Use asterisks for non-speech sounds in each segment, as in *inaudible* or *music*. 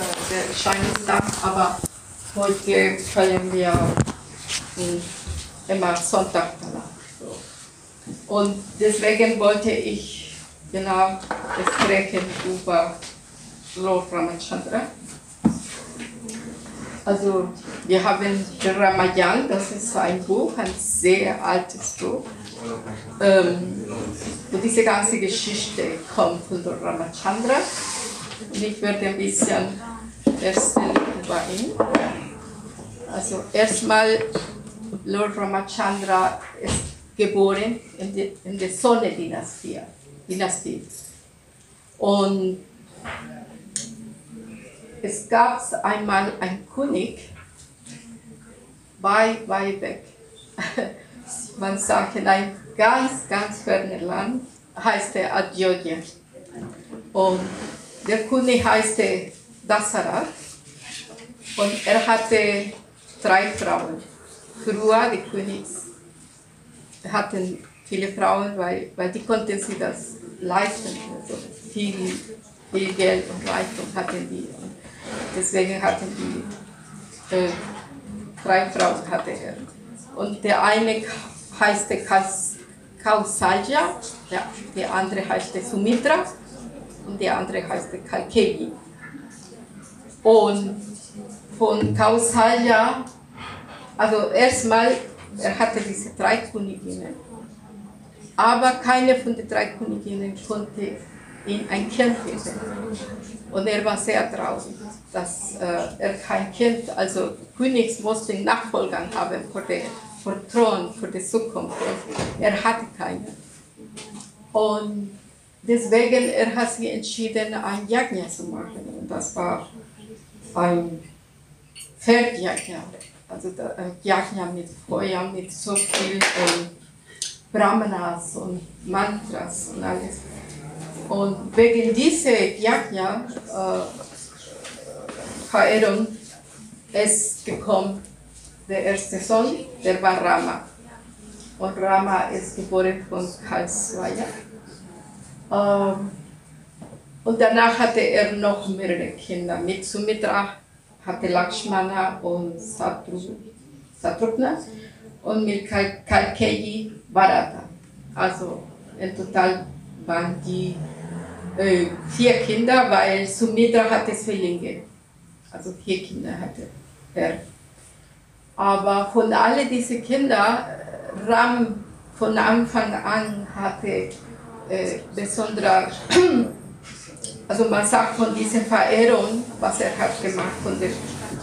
Also der Chinese Tag, aber heute feiern wir immer Sonntag danach. Und deswegen wollte ich genau sprechen über Lord Ramachandra. Also wir haben Ramayan, das ist ein Buch, ein sehr altes Buch. Ähm, und diese ganze Geschichte kommt von Ramachandra. Ich werde ein bisschen erzählen über ihn. Also erstmal, Lord Ramachandra ist geboren in, die, in der Sonne-Dynastie. Dynastie. Und es gab einmal einen König, weit, weit weg. Man sagt in ein ganz, ganz fernes Land, heißt er Adjodia. Und der König heißt Dassarat und er hatte drei Frauen. Früher die Königs hatten viele Frauen, weil, weil die konnten sie das leisten. Also viel, viel Geld und Reichtum hatten die. Und deswegen hatten die äh, drei Frauen hatte er. Und der eine heißt Kausalja, ja, der andere heißt Sumitra und der andere heißt Kalkeyi. Und von Kausalja, also erstmal, er hatte diese drei Königinnen, aber keine von den drei Königinnen konnte ihm ein Kind geben. Und er war sehr traurig, dass äh, er kein Kind, also Königs musste Nachfolger haben für den, für Thron, für die Zukunft. Er hatte keinen. Und deswegen er hat sich entschieden, ein Yajna zu machen. Und das war ein Pferdjagd, also ein Yajna mit Feuer, mit so viel ähm, Brahmanas und Mantras und alles. Und wegen dieser Yajna äh, Verehrung ist gekommen der erste Sohn, der war Rama. Und Rama ist geboren von Kalswaya. Ähm, und danach hatte er noch mehrere Kinder. Mit Sumitra hatte Lakshmana und Satrupna und mit Kalkeyi Bharata. Also in total waren die äh, vier Kinder, weil Sumitra hatte Zwillinge. Also vier Kinder hatte er. Aber von all diesen Kindern, Ram von Anfang an hatte äh, besonderer, *clears throat* also man sagt von dieser Verehrung, was er hat gemacht, von der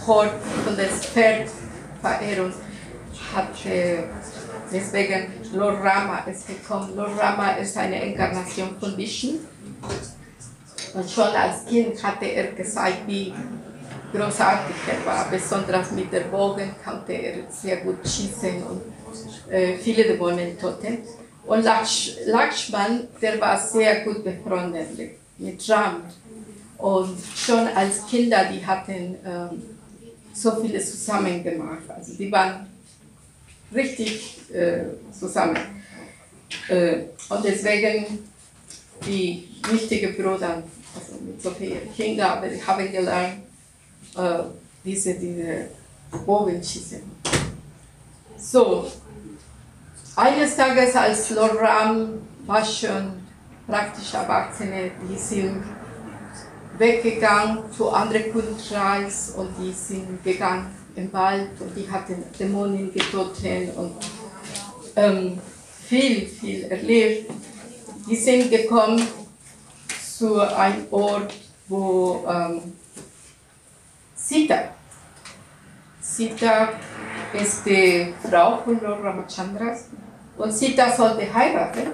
Hort, von der Pferdverehrung, hat äh, deswegen Lord Rama ist gekommen. Lord Rama ist eine Inkarnation von Vishnu. Und schon als Kind hatte er gesagt, wie großartig er war, besonders mit der Bogen konnte er sehr gut schießen und äh, viele Dämonen toten. Und Lakshman, der war sehr gut befreundet mit Ram. Und schon als Kinder, die hatten ähm, so vieles zusammen gemacht. Also die waren richtig äh, zusammen. Äh, und deswegen die wichtigen Brüder, also mit so vielen Kindern, haben gelernt, äh, diese, diese Bogenschießen. So, eines Tages, als Lord Ram war schon praktisch Erwachsene, die sind weggegangen zu anderen Königreichs und die sind gegangen im Wald und die hatten Dämonen getötet und ähm, viel, viel erlebt. Die sind gekommen zu einem Ort, wo ähm, Sita, Sita ist die Frau von Lord Ramachandras und Sita sollte heiraten.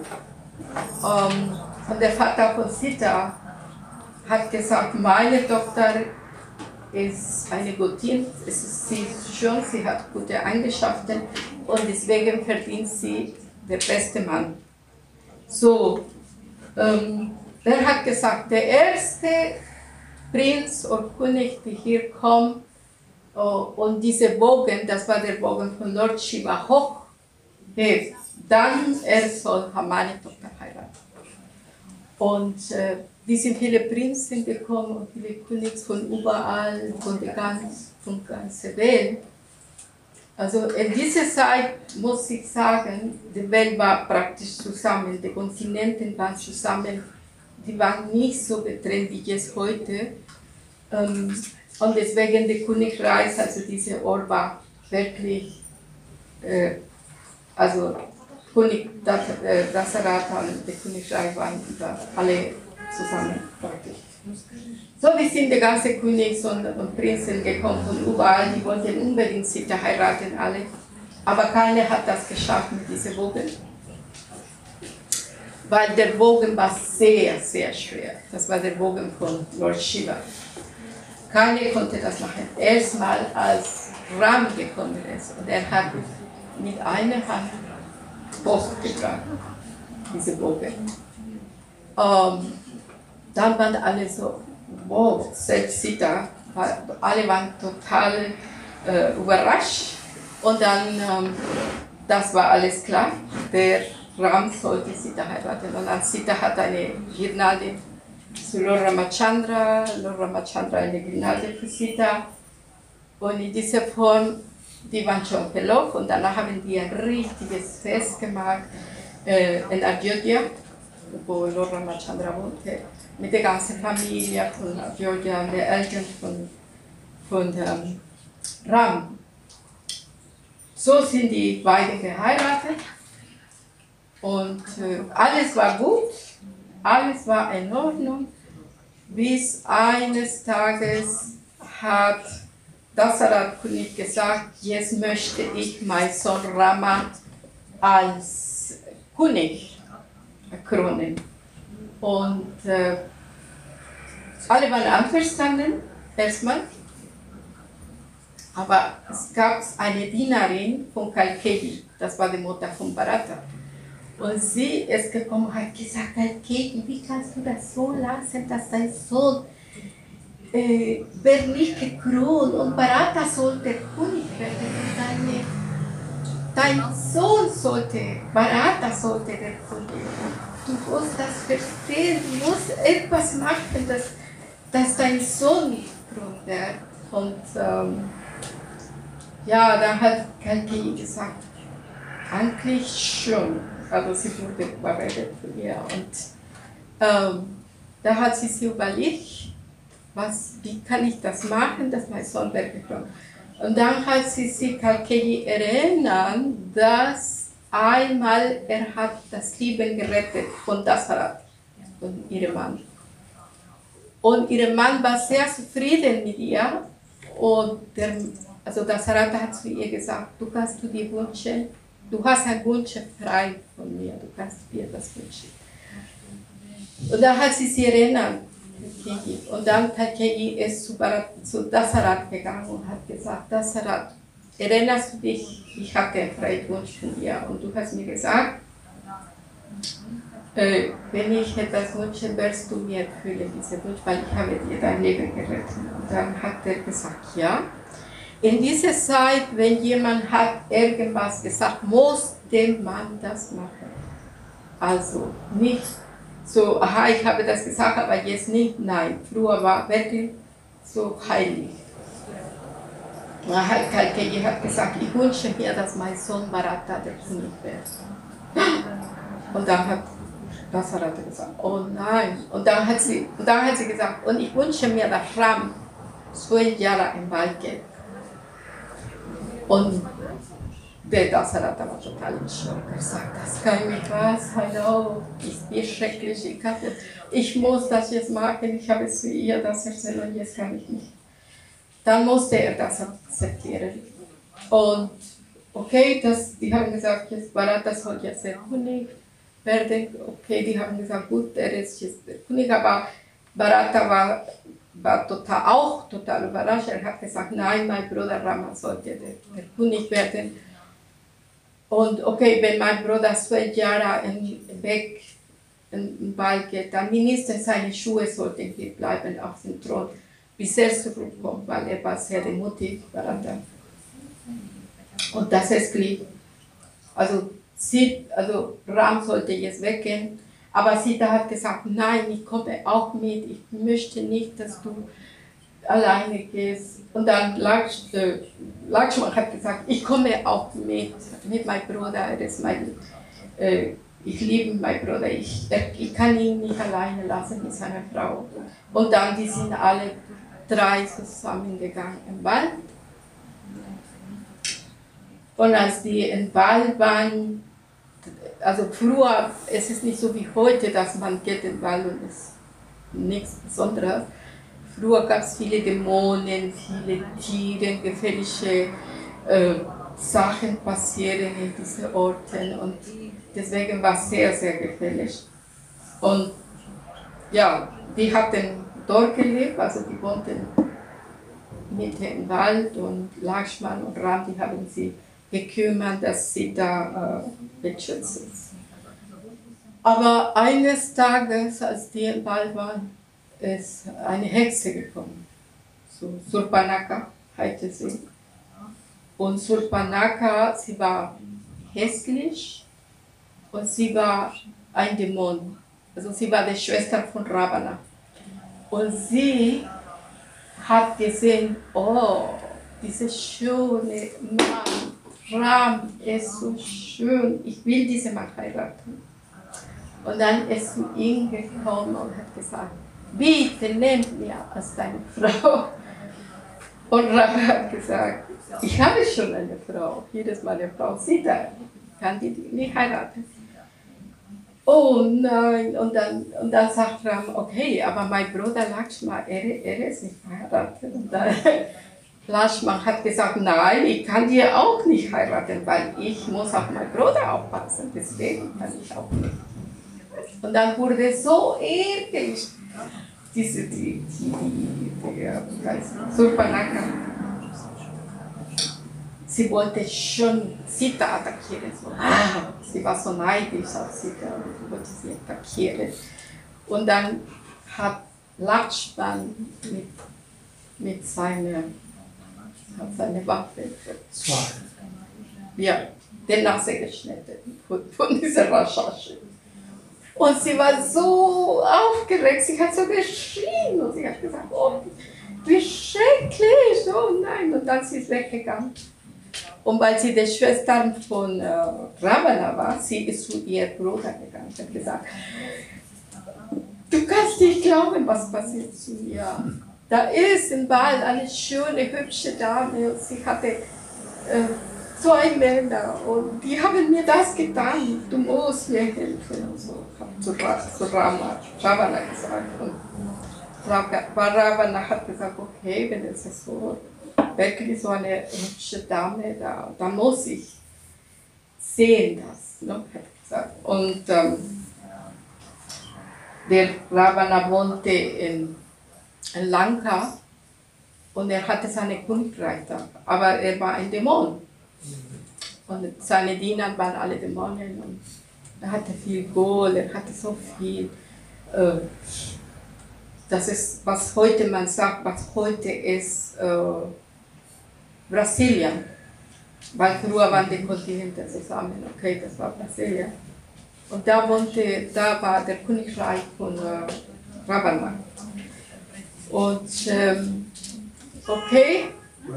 Um, und der Vater von Sita hat gesagt, meine Tochter ist eine Göttin, es ist sie schon, sie hat gute Eigenschaften und deswegen verdient sie der beste Mann. So, ähm, er hat gesagt, der erste Prinz oder König, der hier kommt, oh, und diese Bogen, das war der Bogen von Lord Shiva, hoch hebt, dann er soll meine Tochter heiraten. Und äh, die sind viele Prinzen gekommen und viele Königs von überall, von der ganzen, von ganzen Welt. Also in dieser Zeit muss ich sagen, die Welt war praktisch zusammen, die Kontinente waren zusammen, die waren nicht so getrennt wie jetzt heute. Ähm, und deswegen der Königreich, also dieser Ort war wirklich, äh, also König Dasarata und der Königreich waren alle zusammen praktisch. So, wie sind die ganzen Königs und, und Prinzen gekommen von überall, die wollten unbedingt Sita heiraten, alle. Aber keiner hat das geschafft mit diesem Bogen. Weil der Bogen war sehr, sehr schwer. Das war der Bogen von Lord Shiva. Keiner konnte das machen. Erstmal als Ram gekommen ist und er hat mit einer Hand hochgetragen, diese Bogen. Um, dann waren alle so, wow, selbst sie da, alle waren total äh, überrascht. Und dann, ähm, das war alles klar, der Ram sollte Sita heiraten. Und dann Sita hat eine Girnade zu Lord Ramachandra, Lord Ramachandra eine Girnade für Sita. Und in dieser Form, die waren schon verlobt und danach haben die ein richtiges Fest gemacht äh, in Ayodhya, wo Lord Ramachandra wohnte mit der ganzen Familie von Georgia und der Eltern von, von ähm, Ram. So sind die beiden geheiratet und äh, alles war gut, alles war in Ordnung, bis eines Tages hat Dasarat König gesagt, jetzt möchte ich mein Sohn Rama als König kronen. Und äh, alle waren einverstanden, erstmal. Aber es gab eine Dienerin von Kalkedi, das war die Mutter von Barata. Und sie ist gekommen und hat gesagt, Kalkedi, wie kannst du das so lassen, dass dein Sohn äh, wird nicht gekrönt und Barata sollte König werden deine, dein Sohn sollte, Barata sollte der König werden du musst das verstehen, du musst etwas machen, dass, dass dein Sohn groß wird. Und ähm, ja, dann hat Kalki gesagt, eigentlich schon. Also sie wurde überredet von ihr. Und ähm, da hat sie sich überlegt, was, wie kann ich das machen, dass mein Sohn weggekommen Und dann hat sie sich Kalkei erinnert, dass Einmal er hat das Leben gerettet von Dasarat, von ihrem Mann. Und ihr Mann war sehr zufrieden mit ihr. Und der, also Dasarat hat zu ihr gesagt, du kannst du dir wünschen, du hast einen Wunsch frei von mir, du kannst dir das wünschen. Und dann hat sie sich erinnert, und dann Takei ist zu, zu Dasarat gegangen und hat gesagt, Dasarat, erinnerst du dich, ich hatte einen Freiwunsch von dir und du hast mir gesagt, äh, wenn ich etwas wünsche, wirst du mir erfüllen, diese Wunsch, weil ich habe dir dein Leben gerettet. Und dann hat er gesagt, ja. In dieser Zeit, wenn jemand hat irgendwas gesagt, muss der Mann das machen. Also nicht so, aha, ich habe das gesagt, aber jetzt nicht. Nein, früher war wirklich so heilig. Kalkegi hat gesagt, ich wünsche mir, dass mein Sohn Bharata der König wird. Und dann hat Dasarata gesagt, oh nein. Und dann hat sie, und dann hat sie gesagt, und ich wünsche mir, dass Ram zwölf Jahre im Wald geht. Und der Dasarata war total in Schock. Er sagt, das kann nicht wahr sein, oh, ist wie schrecklich. Ich, hatte, ich muss das jetzt machen, ich habe zu ihr das erzählt und jetzt kann ich nicht dann musste er das akzeptieren. Und okay, das, die haben gesagt, jetzt Barata soll jetzt der König werden. Okay, die haben gesagt, gut, er ist jetzt der König, aber Barata war, war total, auch total überrascht. Er hat gesagt, nein, mein Bruder Rama sollte der, der König werden. Und okay, wenn mein Bruder zwölf Jahre weg geht, dann mindestens seine Schuhe sollten hier bleiben auf dem Thron bis er zurückkommt, weil er war sehr Barata. Und das ist Glück. Also, sie, also Ram sollte jetzt weggehen, Aber Sita hat gesagt, nein, ich komme auch mit, ich möchte nicht, dass du alleine gehst. Und dann Lakshman hat gesagt, ich komme auch mit, mit meinem Bruder, er ist mein, äh, ich liebe meinen Bruder, ich, ich kann ihn nicht alleine lassen mit seiner Frau. Und dann, die sind alle drei zusammengegangen im Wald. Und als die im Wald waren, also früher, es ist nicht so wie heute, dass man geht in den Wald und es ist nichts Besonderes. Früher gab es viele Dämonen, viele Tiere, gefährliche äh, Sachen passieren in diesen Orten und deswegen war es sehr, sehr gefährlich. Und ja, die hatten dort gelebt, also die wohnten mitten im Wald und Lakshman und Ram, die haben sie gekümmert, dass sie da äh, beschützt ist. Aber eines Tages, als die im Wald waren, ist eine Hexe gekommen. So, Surpanaka heißt sie. Und Surpanaka, sie war hässlich und sie war ein Dämon. Also sie war die Schwester von Ravana. Und sie hat gesehen, oh, dieser schöne Mann, Ram ist so schön, ich will diesen Mann heiraten. Und dann ist zu ihm gekommen und hat gesagt, bitte nehmt mir als deine Frau. Und Ram hat gesagt, ich habe schon eine Frau, jedes Mal eine Frau, sie da, kann die nicht heiraten. Oh nein, und dann, und dann sagt Ram, okay, aber mein Bruder Lakshma, er, er ist nicht verheiratet. Und dann, *laughs* Lashman hat gesagt, nein, ich kann dir auch nicht heiraten, weil ich muss auf meinen Bruder aufpassen, deswegen kann ich auch nicht. Und dann wurde so ärgerlich, diese, die, die, die, die Surpanaka. Sie wollte schon Sita attackieren. So. Ah, sie war so neidisch auf Sita und wollte sie attackieren. Und dann hat Lakshman mit, mit seiner hat seine Waffe. Ja, den Nase geschnitten von, von dieser Raschasche. Und sie war so aufgeregt, sie hat so geschrien und sie hat gesagt, oh, wie schrecklich, oh nein. Und dann sie ist weggegangen. Und weil sie die Schwester von äh, Ravana war, sie ist zu ihrem Bruder gegangen und hat gesagt, du kannst nicht glauben, was passiert zu mir. Da ist im Wald eine schöne, hübsche Dame und sie hatte äh, zwei und die haben mir das getan. Du musst mir helfen. Und so zu, zu Rama, Ravana gesagt. Und Ravana hat gesagt, okay, wenn es so wirklich so eine hübsche Dame da, da muss ich sehen das, ne, hat gesagt. Und ähm, der Ravana wohnte in Lanka und er hatte seine da, aber er war ein Dämon. Und seine Diener waren alle Dämonen und er hatte viel Gold, er hatte so viel. Äh, das ist, was heute man sagt, was heute ist äh, Brasilien. Weil früher waren die Kontinente zusammen, okay, das war Brasilien. Und da wohnte, da war der Königreich von äh, Ravana. Und ähm, okay,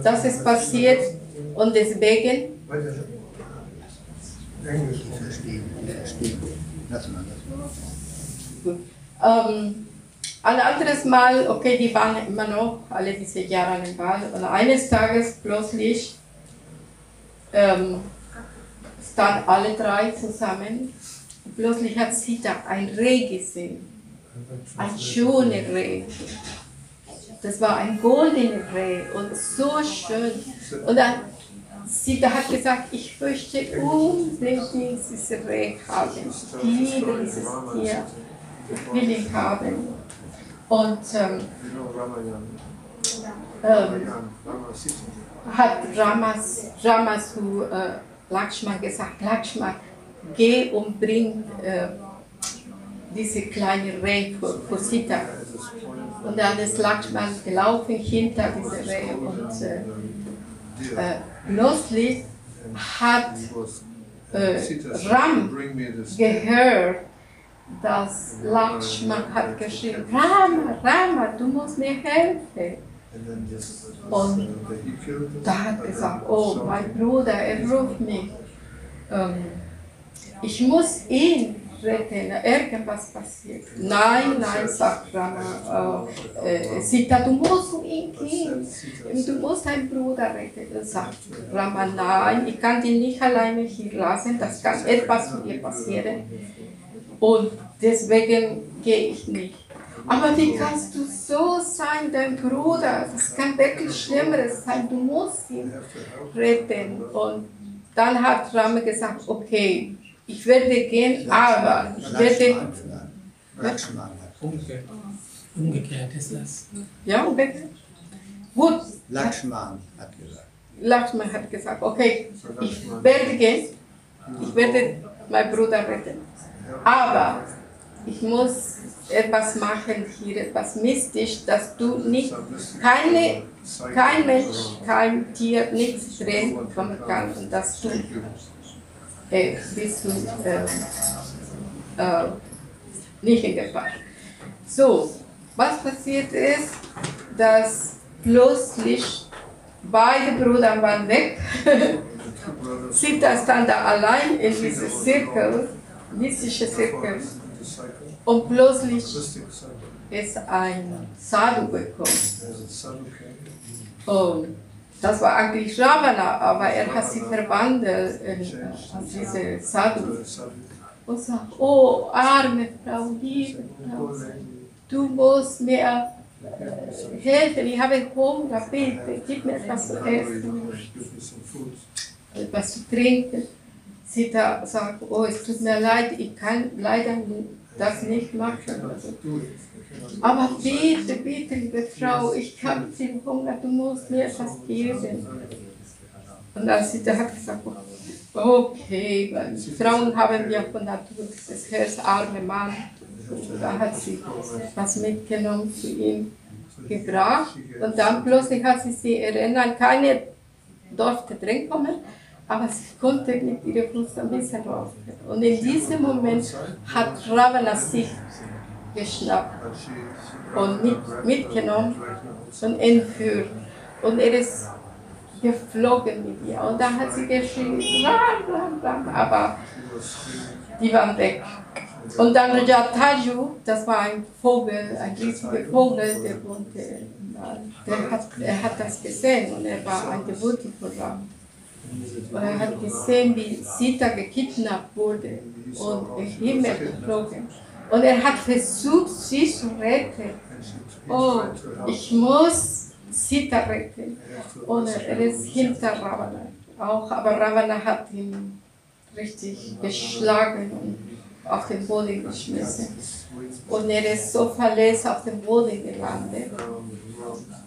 das ist passiert und deswegen. Englisch verstehen, verstehen. Lass mal, Gut. Ähm, ein anderes Mal, okay, die waren immer noch alle diese Jahre im Wald und eines Tages plötzlich ähm, standen alle drei zusammen. Plötzlich hat Sita ein Reh gesehen. Ein schöner Reh. Das war ein goldener Reh und so schön. Und dann, sie hat gesagt, ich möchte unbedingt dieses Reh haben. Ich liebe dieses Tier. Ich will ihn haben. Und ähm, ähm, hat Ramas, Rama zu äh, Lakshman gesagt, Lakshman, geh und bring äh, diese kleine Reh für, für Sita. Und dann ist Lakshman gelaufen hinter diese Reh und äh, äh, plötzlich hat äh, Ram gehört, dass Lakshman hat geschrieben, Rama, Rama, du musst mir helfen. Und da hat er gesagt, oh, mein Bruder, er ruft mich. Ähm, ich muss ihn retten, irgendwas passiert. Nein, nein, sagt Rama, äh, äh, Sita, du musst ihn gehen, du musst deinen Bruder retten. Sagt Rama, nein, ich kann dich nicht alleine hier lassen, das kann etwas zu dir passieren. Und deswegen gehe ich nicht. Aber wie kannst du so sein, dein Bruder? Das kann wirklich Schlimmeres sein. Du musst ihn retten. Und dann hat Rama gesagt, okay, ich werde gehen, aber ich werde... Umgekehrt. Umgekehrt ist das. Ja, umgekehrt? Gut. Lakshman hat gesagt. Lakshman hat gesagt, okay, ich werde gehen, ich werde meinen Bruder retten. Aber ich muss etwas machen hier, etwas mystisch, dass du nicht, keine, kein Mensch, kein Tier, nichts drin kommen kann und dass du bist du äh, äh, nicht in Gefahr. So, was passiert ist, dass plötzlich beide Brüder waren weg. *laughs* Sita stand da allein in diesem Zirkel, mystische Zirkel. Und plötzlich ist ein Sadhu gekommen. Und das war eigentlich Ravana, aber er hat sie verwandelt in diese Sadhu. Und sagt, oh arme Frau, liebe Frau, du musst mir helfen, ich habe Hunger, bitte, gib mir etwas zu essen, etwas zu trinken. Sie da sagt, oh, es tut mir leid, ich kann leider das nicht machen. Also, aber bitte, bitte, liebe Frau, ich habe viel Hunger, du musst mir etwas geben. Und als sie da hat gesagt, okay, Frauen haben ja von Natur das Herz, arme Mann. Und da hat sie was mitgenommen zu ihm gebracht. Und dann plötzlich hat sie sich erinnert, keine durfte drin kommen, aber sie konnte mit ihrer Brust ein bisschen raus. Und in diesem Moment hat Ravana sich geschnappt und mit, mitgenommen und entführt. Und er ist geflogen mit ihr. Und dann hat sie geschrien, aber die waren weg. Und dann Jataju, das war ein Vogel, ein riesiger Vogel, der wohnte, der hat, er hat das gesehen und er war ein Devoti von Ram. Und er hat gesehen, wie Sita gekidnappt wurde und im Himmel geflogen. Und er hat versucht, sie zu retten. Oh, ich muss Sita retten. Und er ist hinter Ravana auch, aber Ravana hat ihn richtig geschlagen und auf den Boden geschmissen. Und er ist so verletzt auf den Boden gelandet.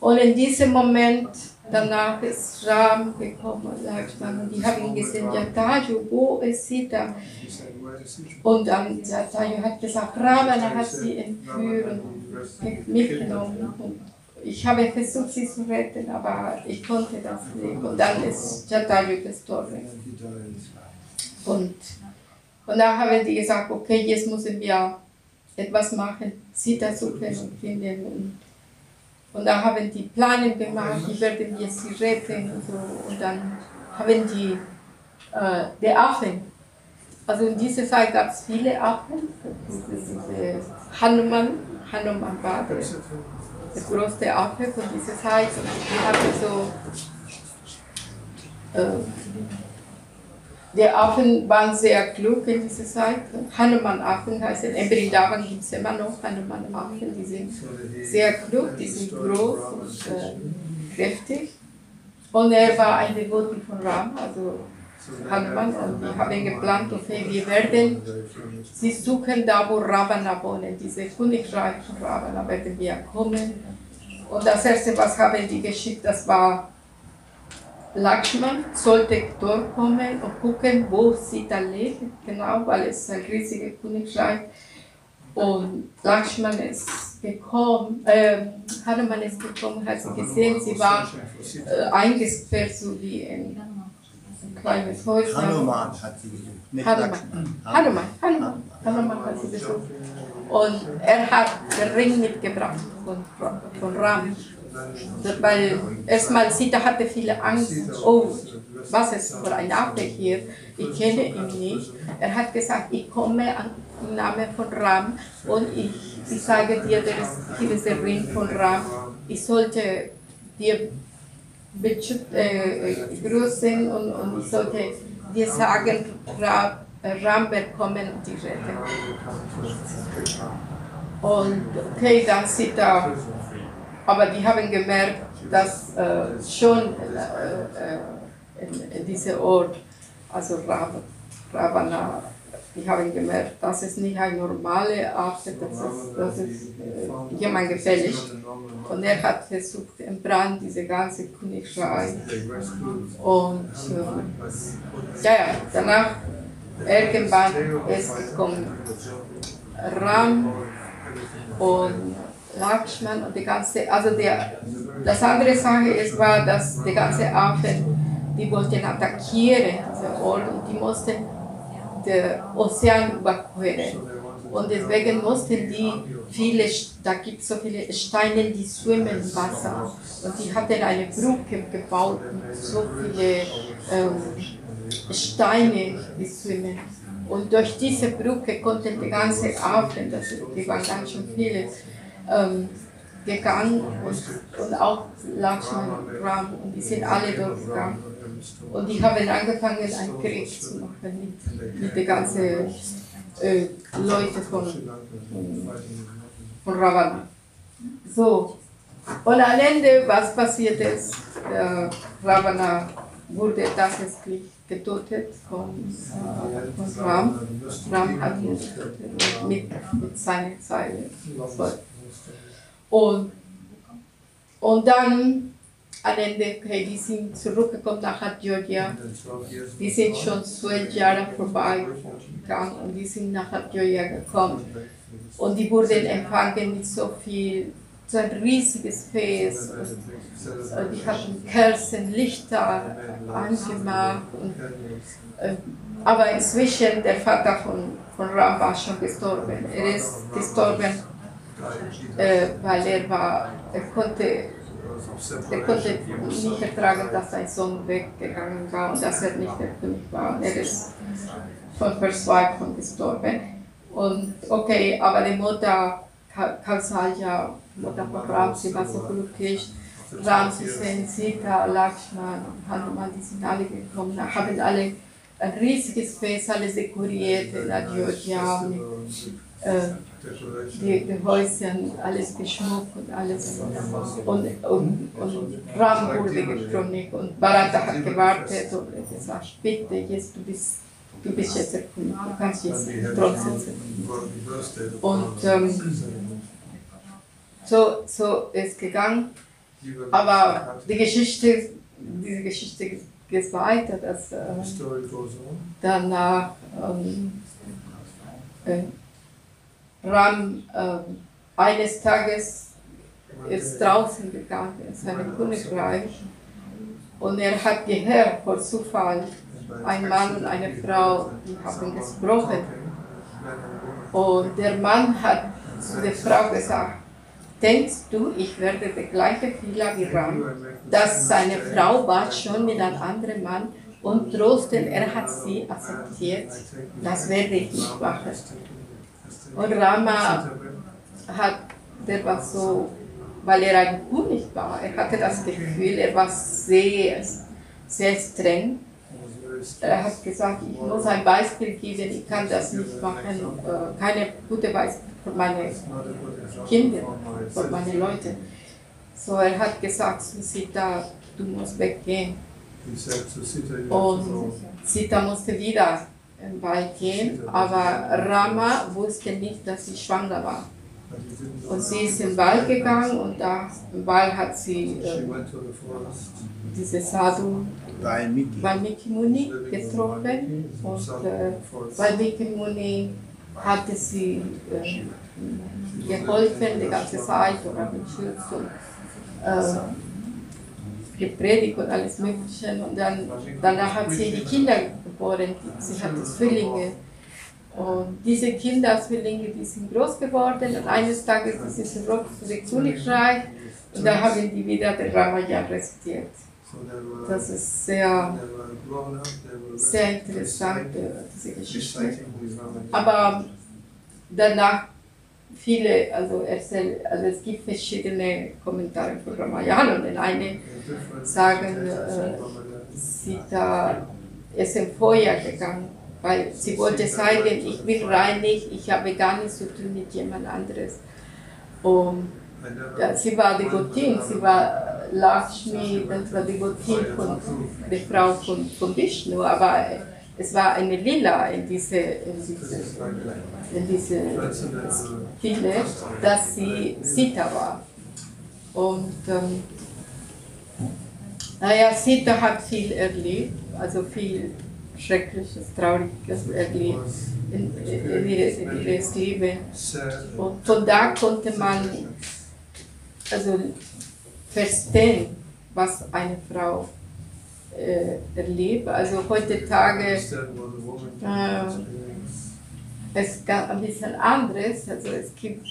Und in diesem Moment, danach ist Ram gekommen, sagt man, und die haben ihn gesehen, Jataju, wo ist Sita? Und dann Jataju hat gesagt, Ravana hat sie entführt und mitgenommen. Und ich habe versucht, sie zu retten, aber ich konnte das nicht. Und dann ist Jataju gestorben. Und, und da haben die gesagt, okay, jetzt müssen wir etwas machen, Sita und finden. Und, da haben die Pläne gemacht, wie werden sie retten und so. Und dann haben die äh, die Affen, also in dieser Zeit gab es viele Affen, Hanuman, Hanuman war der, der größte Affe von dieser Zeit. Und die hatten so, äh, die Affen waren sehr klug in dieser Zeit. Hanuman-Affen heißen, in Brindavan gibt es immer noch Hanuman-Affen, die sind sehr klug, die sind groß und äh, kräftig. Und er war ein Devoti von Ram, also Hanuman, und die haben geplant, okay, wir werden, sie suchen da, wo Ravana wohnen, diese Königreich von Ravana werden wir kommen. Und das erste, was haben die geschickt, das war Lakshman sollte durchkommen und gucken, wo sie da lebt, genau, weil es ein riesiger Königreich und Lakshman ist gekommen, äh, Hanuman ist gekommen, hat sie gesehen, sie war äh, eingesperrt, so wie in ein kleines Häuschen. Hanuman hat sie gesucht. Nicht Hanuman. Hanuman, Hanuman. Kalamak hat sie besucht. Und er hat den Ring mitgebracht von, von Ram. Weil erstmal Sita hatte viele Angst, oh, was ist für ein Affe hier? Ich kenne ihn nicht. Er hat gesagt, ich komme im Namen von Ram und ich, ich sage dir, der ist, der Ring von Ram. Ich sollte dir äh, grüßen und, und ich sollte dir sagen, Ram, Ram wird kommen und die retten. Und okay, dann er, aber die haben gemerkt, dass äh, schon äh, in, in diesem Ort, also Ravana, die haben gemerkt, das ist nicht eine normale Art, das ist, das ist äh, jemand gefällig. Und er hat versucht, im Brand diese ganze Königreich. Und äh, ja, ja, danach irgendwann ist gekommen Ram und Lakshman und die ganze, also der, das andere Sache ist, war, dass die ganze Affen, die wollten attackieren, diese Ort, und die mussten den Ozean überqueren. Und deswegen mussten die viele, da gibt es so viele Steine, die schwimmen im Wasser. Und die hatten eine Brücke gebaut mit so viele ähm, Steine, die schwimmen. Und durch diese Brücke konnten die ganze Affen, das, die waren ganz schön viele, ähm, gegangen und, und auch Lakshman Ram und die sind alle dort gegangen. Und die haben angefangen, einen Krieg zu machen mit, mit den ganzen äh, Leuten von, von Ravana. So, und am Ende, was passiert ist, äh, Ravana wurde tatsächlich getötet von, äh, von Ram. Ram hat ihn mit, mit seiner Zeile und, und dann am Ende, okay, die sind zurückgekommen nach Georgia. Die sind schon zwölf Jahre vorbei gegangen und die sind nach Georgia gekommen. Und die wurden empfangen mit so viel, so ein riesiges Fest. Und die hatten Kerzen, Lichter angemacht. Und, äh, aber inzwischen, der Vater von, von Ram war schon gestorben. Er ist gestorben äh, weil er war, er konnte, er konnte nicht ertragen, dass sein Sohn weggegangen war und dass er nicht König war. Er ist von Verzweiflung gestorben. Und okay, aber die Mutter, Kausalya, Mutter von Ram, sie war so glücklich. Ram, Sisen, Sita, Lakshman, Hanuman, die sind alle gekommen, haben alle ein riesiges Fest, alles dekoriert in Ayodhya. Äh, die, die Häuschen, alles geschmückt und alles. Und, und, und Ram wurde gekrönt und Bharata hat gewartet und er gesagt, bitte, jetzt du bist, du bist jetzt König, du kannst jetzt Thron sitzen. Und ähm, so, so ist gegangen. Aber die Geschichte, diese Geschichte geht weiter, dass äh, danach ähm, äh, Ram äh, eines Tages ist draußen gegangen in seinem Königreich und er hat gehört, vor Zufall, ein Mann und eine Frau, die haben gesprochen. Und der Mann hat zu der Frau gesagt, denkst du, ich werde der gleiche Fehler wie Ram, dass seine Frau war schon mit einem anderen Mann und trotzdem er hat sie akzeptiert, das werde ich machen. Und Rama hat, der war so, weil er ein König war, er hatte das Gefühl, er war sehr, sehr streng. Er hat gesagt, ich muss ein Beispiel geben, ich kann das nicht machen, äh, keine gute Beispiel für meine Kinder, für meine Leute. So, er hat gesagt zu Sita, du musst weggehen. Und Sita musste wieder im Wald gehen, aber Rama wusste nicht, dass sie schwanger war. Und sie ist im Wald gegangen und da im Wald hat sie äh, diese Sadhu Valmiki Muni getroffen und äh, Muni hatte sie äh, geholfen die ganze Zeit oder Schutz und äh, gepredigt und alles Mögliche. Und dann, danach hat sie die Kinder geboren, sie hatte Zwillinge. Und diese Kinder, Zwillinge, die sind groß geworden und eines Tages sind zurück zu dem Königreich und da haben die wieder den Ramayan rezitiert. Das ist sehr, sehr interessant, äh, diese Geschichte. Aber danach viele, also, erzähl, also es gibt verschiedene Kommentare von Ramayan und in eine sagen, äh, Sita ist im Feuer gegangen, weil sie wollte sagen, ich bin reinig, ich habe gar nichts zu tun mit jemand anderes. Und sie war die Gottin, sie war Lakshmi, das war die Gottin von der Frau von, von Vishnu, aber es war eine Lila in diese, in diese, in diese Stile, dass sie Sita war. Und ähm, naja, Sita hat viel erlebt, also viel Schreckliches, Trauriges erlebt in, in, ihres, in ihres Leben. Und von da konnte man also verstehen, was eine Frau äh, erlebt. Also heutzutage äh, es ein bisschen anderes. Also es gibt,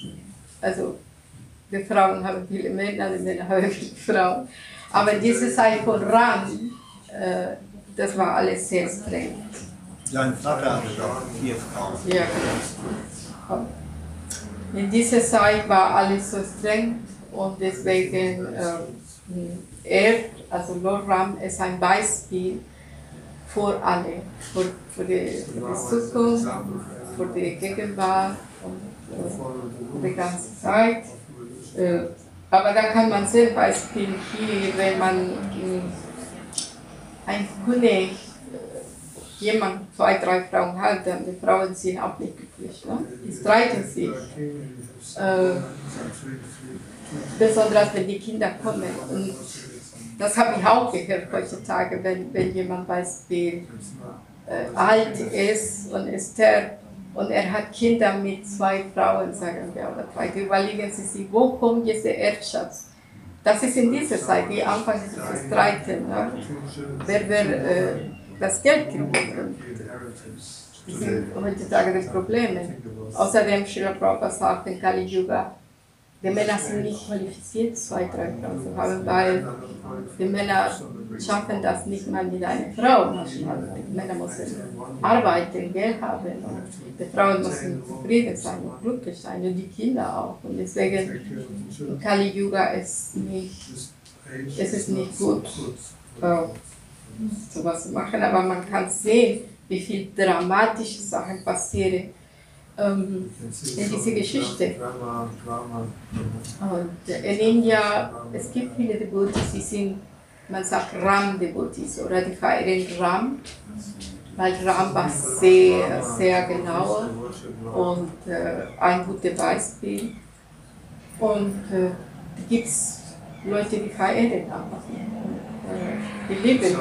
also die Frauen haben viele Männer, die Männer haben *laughs* viele Frauen. Aber diese Zeit von Ram, äh, das war alles sehr streng. Sein Vater hatte doch vier Frauen. Ja, genau. In dieser Zeit war alles so streng und deswegen äh, er, also Lord Ram, ist ein Beispiel für alle, für, für, die, für die Zukunft, für die Gegenwart und äh, für die ganze Zeit. Äh, aber da kann man sehen, Beispiel hier, wenn man ein König, äh, jemand zwei, drei Frauen hat, dann die Frauen sind auch nicht glücklich. Ne? Die streiten sich. Äh, besonders wenn die Kinder kommen. Und das habe ich auch gehört heutzutage, wenn, wenn jemand weiß, wie äh, alt ist und ist der und er hat Kinder mit zwei Frauen, sagen wir, oder drei. Überlegen Sie sich, wo kommt dieser Erbschatz? Das ist in dieser Zeit, die anfangen zu streiten, ne? wer wer äh, das Geld kriegt. Das sind heutzutage die Probleme. Außerdem, Srila Prabhupada sagt in Kali Yuga, die Männer sind nicht qualifiziert, zwei, drei Frauen zu haben, weil die Männer schaffen das nicht mal mit einer Frau. Manchmal. Die Männer müssen arbeiten, Geld haben und die Frauen müssen zufrieden sein und glücklich sein und die Kinder auch. Und deswegen Kali Yuga ist nicht, es ist nicht gut, äh, sowas zu machen, aber man kann sehen, wie viele dramatische Sachen passieren ähm, in diese Geschichte. Und in India, es gibt viele Devotees, die sind, man sagt Ram-Devotees oder die feiern Ram, weil Ram war sehr, sehr genau und äh, ein gutes Beispiel. Und äh, gibt es Leute, die feiern einfach. Äh, die lieben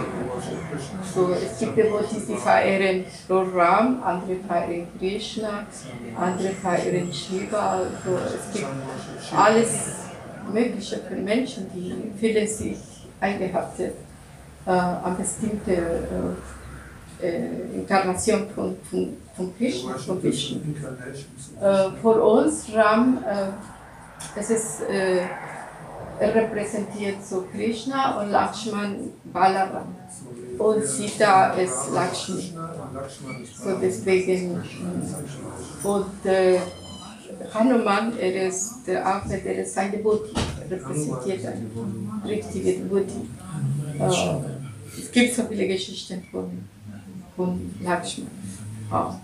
so, es gibt Devotees, die feiern Lord Ram, andere feiern Krishna, andere feiern Shiva. Also es gibt alles Mögliche für Menschen, die fühlen sich eingehaftet äh, an bestimmte äh, äh, Inkarnation von, von, von Krishna, von. Äh, für uns Ram, äh, es ist äh, repräsentiert so Krishna und Lakshman Balaram. Und Sita ist Lakshmi. So deswegen. Und äh, Hanuman, er ist der Affe, der ist ein Devoti, repräsentiert ein richtiger Devoti. Äh, es gibt so viele Geschichten von, von Lakshman. Auch.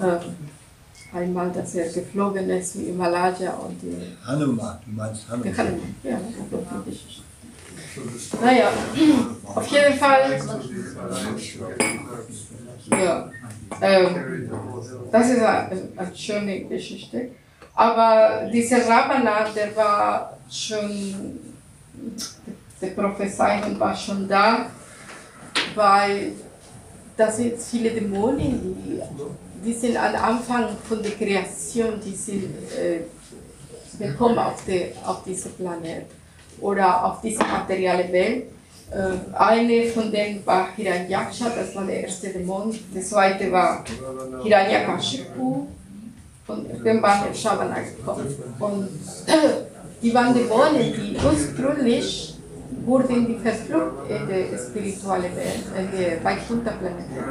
Äh, einmal, dass er geflogen ist wie Himalaya und die. Hanuman, du meinst Hanuman? Hanuman, ja, das ist eine Geschichte. Naja, auf jeden Fall. Ja, ähm, das ist eine, eine schöne Geschichte. Aber dieser Ravana, der war schon, die Prophezeiung war schon da, weil das sind viele Dämonen, die, die sind am Anfang von der Kreation, die sind äh, gekommen auf, die, auf diesen Planet oder auf diese materielle Welt. Äh, eine von denen war Hiranyaksha, das war der erste Dämon. Der zweite war Hiranyakashipu. Und irgendwann waren Shavana gekommen. Und die waren Dämonen, die ursprünglich wurden die verflucht in der spirituellen Welt, in der Vaikuntha-Planete.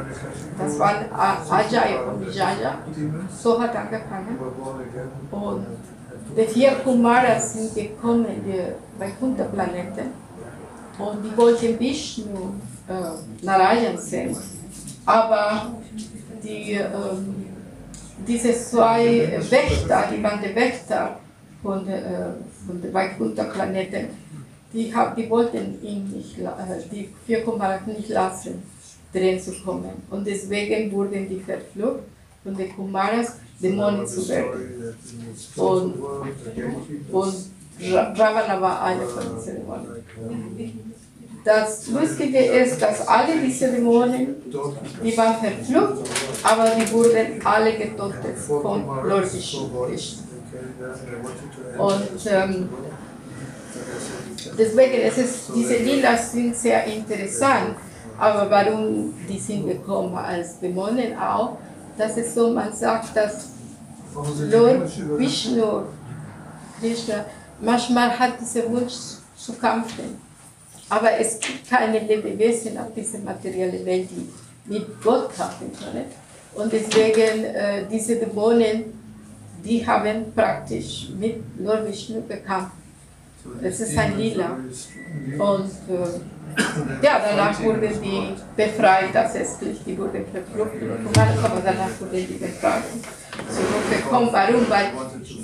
Das waren Ajay und Vijaya. So hat angefangen. Und die vier Kumaras sind gekommen in die Vaikuntha-Planete. Und die wollten Vishnu äh, Narayan sehen. Aber die, ähm, diese zwei Wächter, die waren die Wächter von der, äh, von der Vaikuntha-Planete, die, die wollten ihn nicht, äh, die vier Kumaras nicht lassen, drin zu kommen. Und deswegen wurden die verflucht von den Kumaras, Dämonen zu werden. Und, und Ravana war eine von diesen Dämonen. Das Lustige ist, dass alle diese Dämonen, die waren verflucht, aber die wurden alle getötet von lordischen Und ähm, deswegen ist es, diese Lilas sind sehr interessant, aber warum die sind gekommen als Dämonen auch, das ist so, man sagt, dass Lord Vishnu, Krishna, manchmal hat dieser Wunsch zu kämpfen. Aber es gibt keine Lebewesen auf dieser materiellen Welt, die mit Gott kämpfen können. Und deswegen, äh, diese Dämonen, die haben praktisch mit Lord Vishnu gekämpft. Es ist ein Lila. Und äh, ja, danach wurden die befreit, ist die wurden verflucht, aber danach wurden die befreit. Zurückgekommen. Warum? Weil,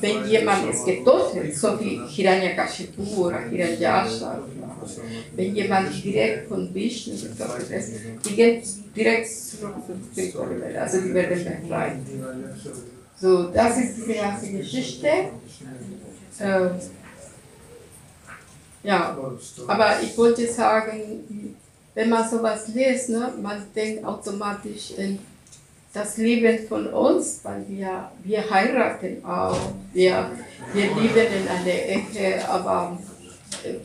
wenn jemand ist getötet, so wie Hiranyakashipu oder Hiranyasha, wenn jemand direkt von Vishnu getötet ist, die gehen direkt zurück zum spirituelle Welt, also die werden befreit. So, das ist die ganze Geschichte. Äh, ja, aber ich wollte sagen, wenn man sowas liest, ne, man denkt automatisch in das Leben von uns, weil wir, wir heiraten auch, wir, wir leben in einer Ehe, aber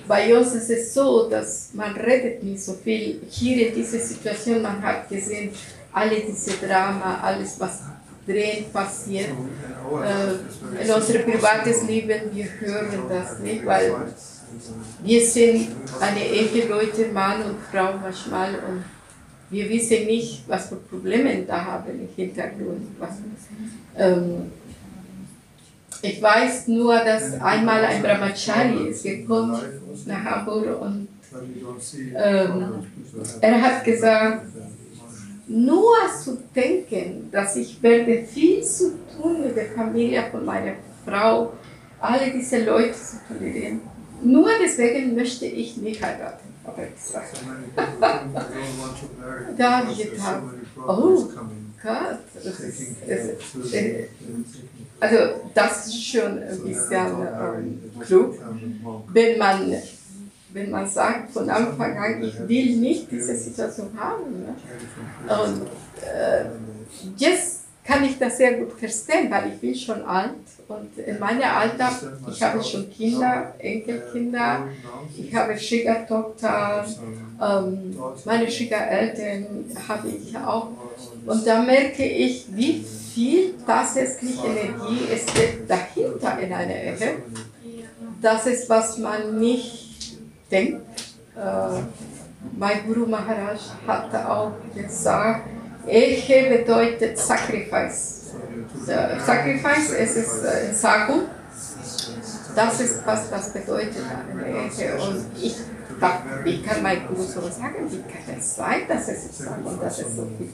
bei uns ist es so, dass man redet nicht so viel. Hier in dieser Situation, man hat gesehen, alle diese Drama, alles was drin passiert. Äh, in unserem privates Leben, wir hören das nicht, weil wir sind eine Ehe Leute, Mann und Frau manchmal und wir wissen nicht, was für Probleme da haben im Hintergrund. Was, ähm, ich weiß nur, dass einmal ein Brahmachari ist gekommen nach Hamburg und ähm, er hat gesagt, nur zu denken, dass ich werde viel zu tun mit der Familie von meiner Frau, alle diese Leute zu tolerieren. Nur deswegen möchte ich nicht heiraten. *laughs* da habe ich gedacht, oh Gott, das ist, das, äh, also das ist schon ein bisschen ähm, klug, wenn man, wenn man sagt von Anfang an, ich will nicht diese Situation haben. Ne? Und äh, jetzt kann ich das sehr gut verstehen, weil ich bin schon alt und in meinem Alter, ich habe schon Kinder, Enkelkinder, ich habe Schwiegertochter, ähm, meine Schwiegereltern habe ich auch. Und da merke ich, wie viel tatsächlich Energie es dahinter in einer Ehe. Das ist, was man nicht denkt. Äh, mein Guru Maharaj hat auch gesagt, Ehe bedeutet Sacrifice. Sacrifice, es ist äh, in Sagu. Das ist, was das bedeutet. Und ich wie kann mein Guru so sagen? Wie kann es sein, dass es sagt und dass es so viel,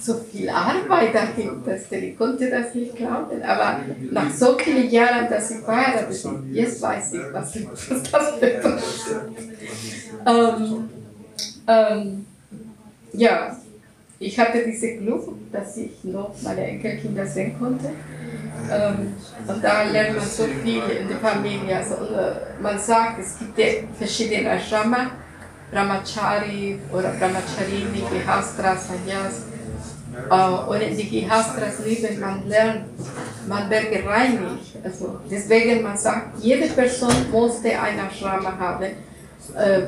so viel Arbeit dahinter ist? Ich konnte das nicht glauben. Aber nach so vielen Jahren, dass ich verheiratet bin, jetzt weiß ich, was, was das bedeutet. Ähm, ähm, ja, ich hatte diese Glück, dass ich noch meine Enkelkinder sehen konnte. Ähm, und da lernt man so viel in der Familie. Also, man sagt, es gibt verschiedene Ashrama, Brahmachari oder Brahmacharini, Gihastras, Sanyas. Äh, und in die Gihastras leben, man lernt, man wird gereinigt. Also deswegen man sagt, jede Person musste ein Ashrama haben äh,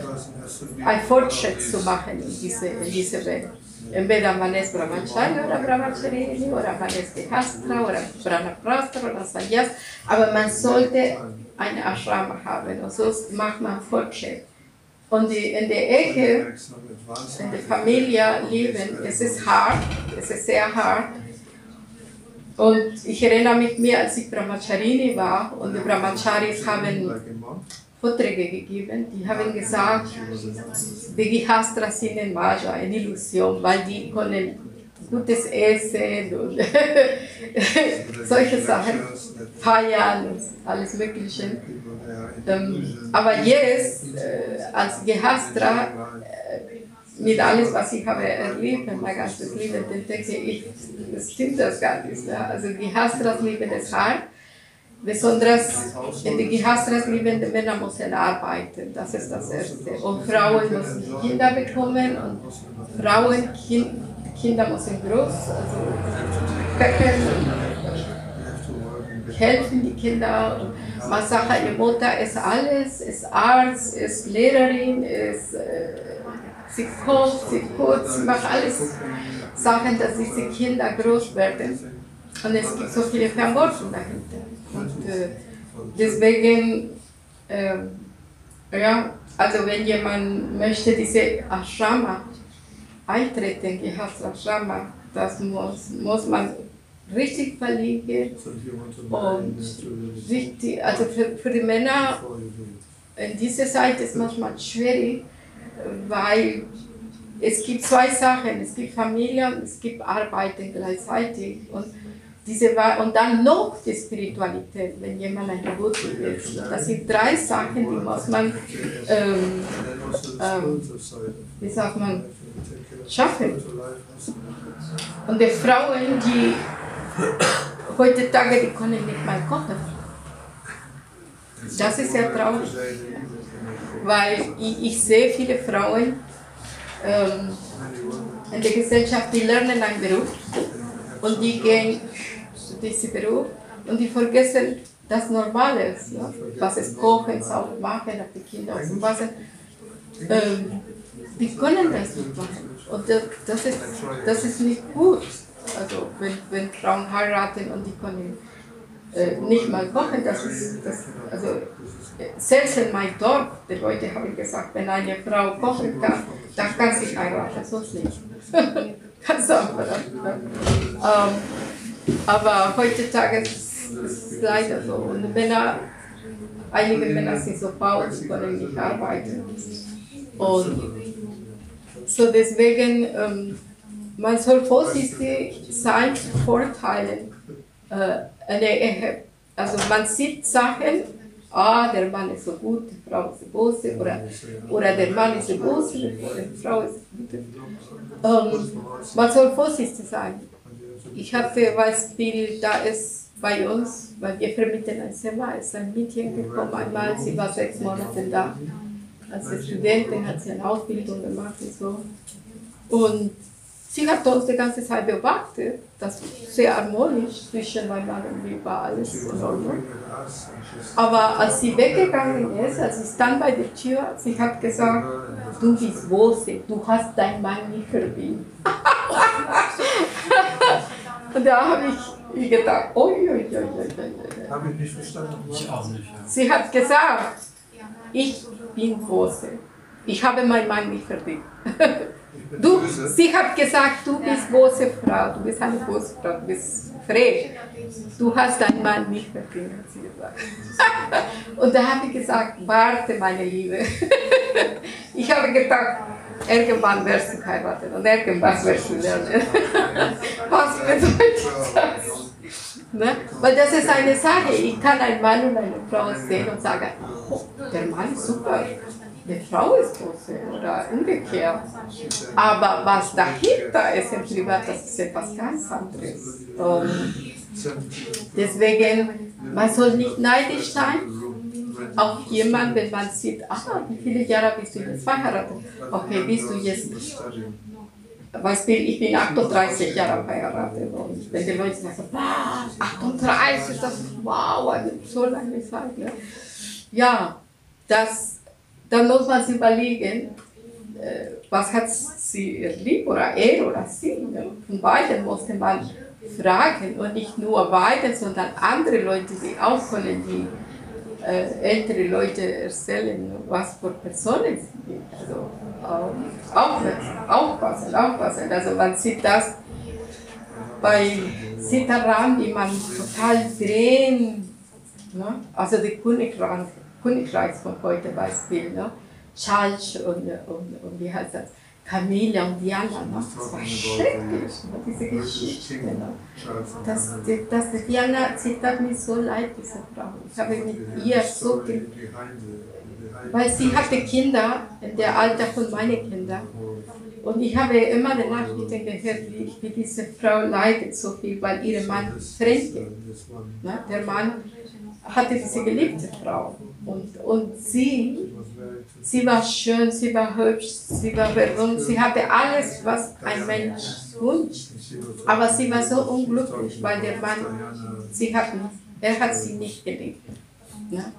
einen Fortschritt zu machen in diese, in diese Welt. Entweder man ist Brahmachari oder Brahmacharini oder man ist Gehastra oder Brahmaprastra oder Sannyas, aber man sollte eine Ashrama haben und sonst macht man Fortschritt. Und die, in der Ecke, in der Familie leben, es ist hart, es ist sehr hart. Und ich erinnere mich mehr, als ich Brahmacharini war und die Brahmacharis haben Vorträge gegeben, die haben gesagt, die Gihastras sind in Maja, eine Illusion, weil die können gutes Essen und *laughs* solche Sachen feiern und alles Mögliche. Ähm, aber jetzt, äh, als Gehastra, äh, mit alles, was ich habe erlebt, mein ganzes Leben, denke ich, das stimmt das gar nicht. Ja? Also Gehastras lieben es hart Besonders in den Gehastras liebende Männer müssen arbeiten, das ist das Erste. Und Frauen müssen Kinder bekommen und Frauen, kind, Kinder müssen groß, also helfen die Kinder. Man sagt, ihre Mutter ist alles, ist Arzt, ist Lehrerin, ist, äh, sie kocht, sie putzt, sie macht alles Sachen, dass diese Kinder groß werden. Und es gibt so viele Verantwortung dahinter. Und äh, deswegen, äh, ja, also wenn jemand möchte diese Ashrama eintreten, Gehastra Ashrama, das muss, muss man richtig verlegen und richtig, also für, für die Männer in dieser Zeit ist manchmal schwierig, weil es gibt zwei Sachen, es gibt Familie und es gibt Arbeiten gleichzeitig. Und diese, und dann noch die Spiritualität, wenn jemand ein Devotee ist. Das sind drei Sachen, die muss man, ähm, ähm, wie sagt man, schaffen. Und die Frauen, die heutzutage, die können nicht mal kochen. Das ist sehr traurig. Weil ich, ich sehe viele Frauen ähm, in der Gesellschaft, die lernen einen Beruf und die gehen diesen Beruf und die vergessen das Normale, ja? was es kochen, sauber machen, die Kinder aus dem Wasser. Ähm, die können das nicht machen. Und das, das, ist, das ist nicht gut. Also wenn, wenn Frauen heiraten und die können äh, nicht mal kochen, das ist, das, also selbst in meinem Dorf, die Leute haben gesagt, wenn eine Frau kochen kann, dann kann sie heiraten, sonst nicht. Ganz einfach. Ähm, aber heutzutage ist es leider so. Und Männer, einige Männer sind so faul, sie können nicht arbeiten. Und so deswegen, ähm, man soll vorsichtig sein, Vorteile äh, in der Ehe. Also man sieht Sachen, ah, der Mann ist so gut, die Frau ist so böse, oder, oder der Mann ist so böse, die Frau ist so gut. Ähm, man soll vorsichtig sein. Ich habe Beispiel, da ist bei uns, weil wir vermitteln ein Zimmer, ist ein Mädchen gekommen einmal, sie war sechs Monate da. Als Studentin hat sie eine Ausbildung gemacht und so. Und sie hat uns die ganze Zeit beobachtet, das ist sehr harmonisch zwischen meinem Mann und mir war alles in Ordnung. Aber als sie weggegangen ist, als ich stand bei der Tür, sie hat gesagt, du bist böse, du hast deinen Mann nicht verdient. *laughs* Und da habe ich gedacht, oi, oi, oi, oi, oi. Habe ich nicht verstanden. Ich auch nicht. Sie hat gesagt, ich bin große. Ich habe meinen Mann nicht verdient. Du, sie hat gesagt, du bist große Frau, du bist eine große Frau, du bist frech. Du hast deinen Mann nicht verdient, hat sie gesagt. *laughs* Und da habe ich gesagt, warte, meine Liebe. *laughs* Ich habe gedacht, irgendwann wirst du heiraten und irgendwas wirst du lernen. *laughs* Was bedeutet das? Ne? Weil das ist eine Sache. Ich kann einen Mann und eine Frau sehen und sagen, oh, der Mann ist super, die Frau ist große oder umgekehrt. Aber was dahinter ist im Privat, das ist etwas ganz anderes. Und deswegen, man soll nicht neidisch sein auf jemanden, wenn man sieht, ah, wie viele Jahre bist du jetzt verheiratet? Okay, bist du jetzt Beispiel, ich bin 38 Jahre verheiratet und wenn die Leute sagen, wow, 38, das ist wow, eine so lange Zeit. Ne? Ja, das dann muss man sich überlegen, äh, was hat sie lieb oder er oder sie. Ne? Von beiden musste man fragen und nicht nur beiden, sondern andere Leute, die auch können, die ältere Leute erzählen, was für Personen sie sind. Also äh, aufpassen, aufpassen, aufpassen. Also man sieht das bei Sitaram, die man total drehen, ne? also die Königreich, Königreichs von heute Beispiel, ne? Charles und, und, und wie heißt das? Camilla und Diana, ne? das war schrecklich, ne? diese Geschichte. Ne? Das, das, das, Diana, sie tat mir so leid, diese Frau. Ich habe mit ihr so. Weil sie hatte Kinder in der Alter von meinen Kindern. Und ich habe immer die Nachrichten gehört, wie, diese Frau leidet so viel, weil ihr Mann fremd geht. Ne? Der Mann hatte diese geliebte Frau. Und, und sie, sie war schön, sie war hübsch, sie war berühmt, sie hatte alles, was ein Mensch wünscht. Aber sie war so unglücklich, weil der Mann, sie hat, er hat sie nicht geliebt. Ne?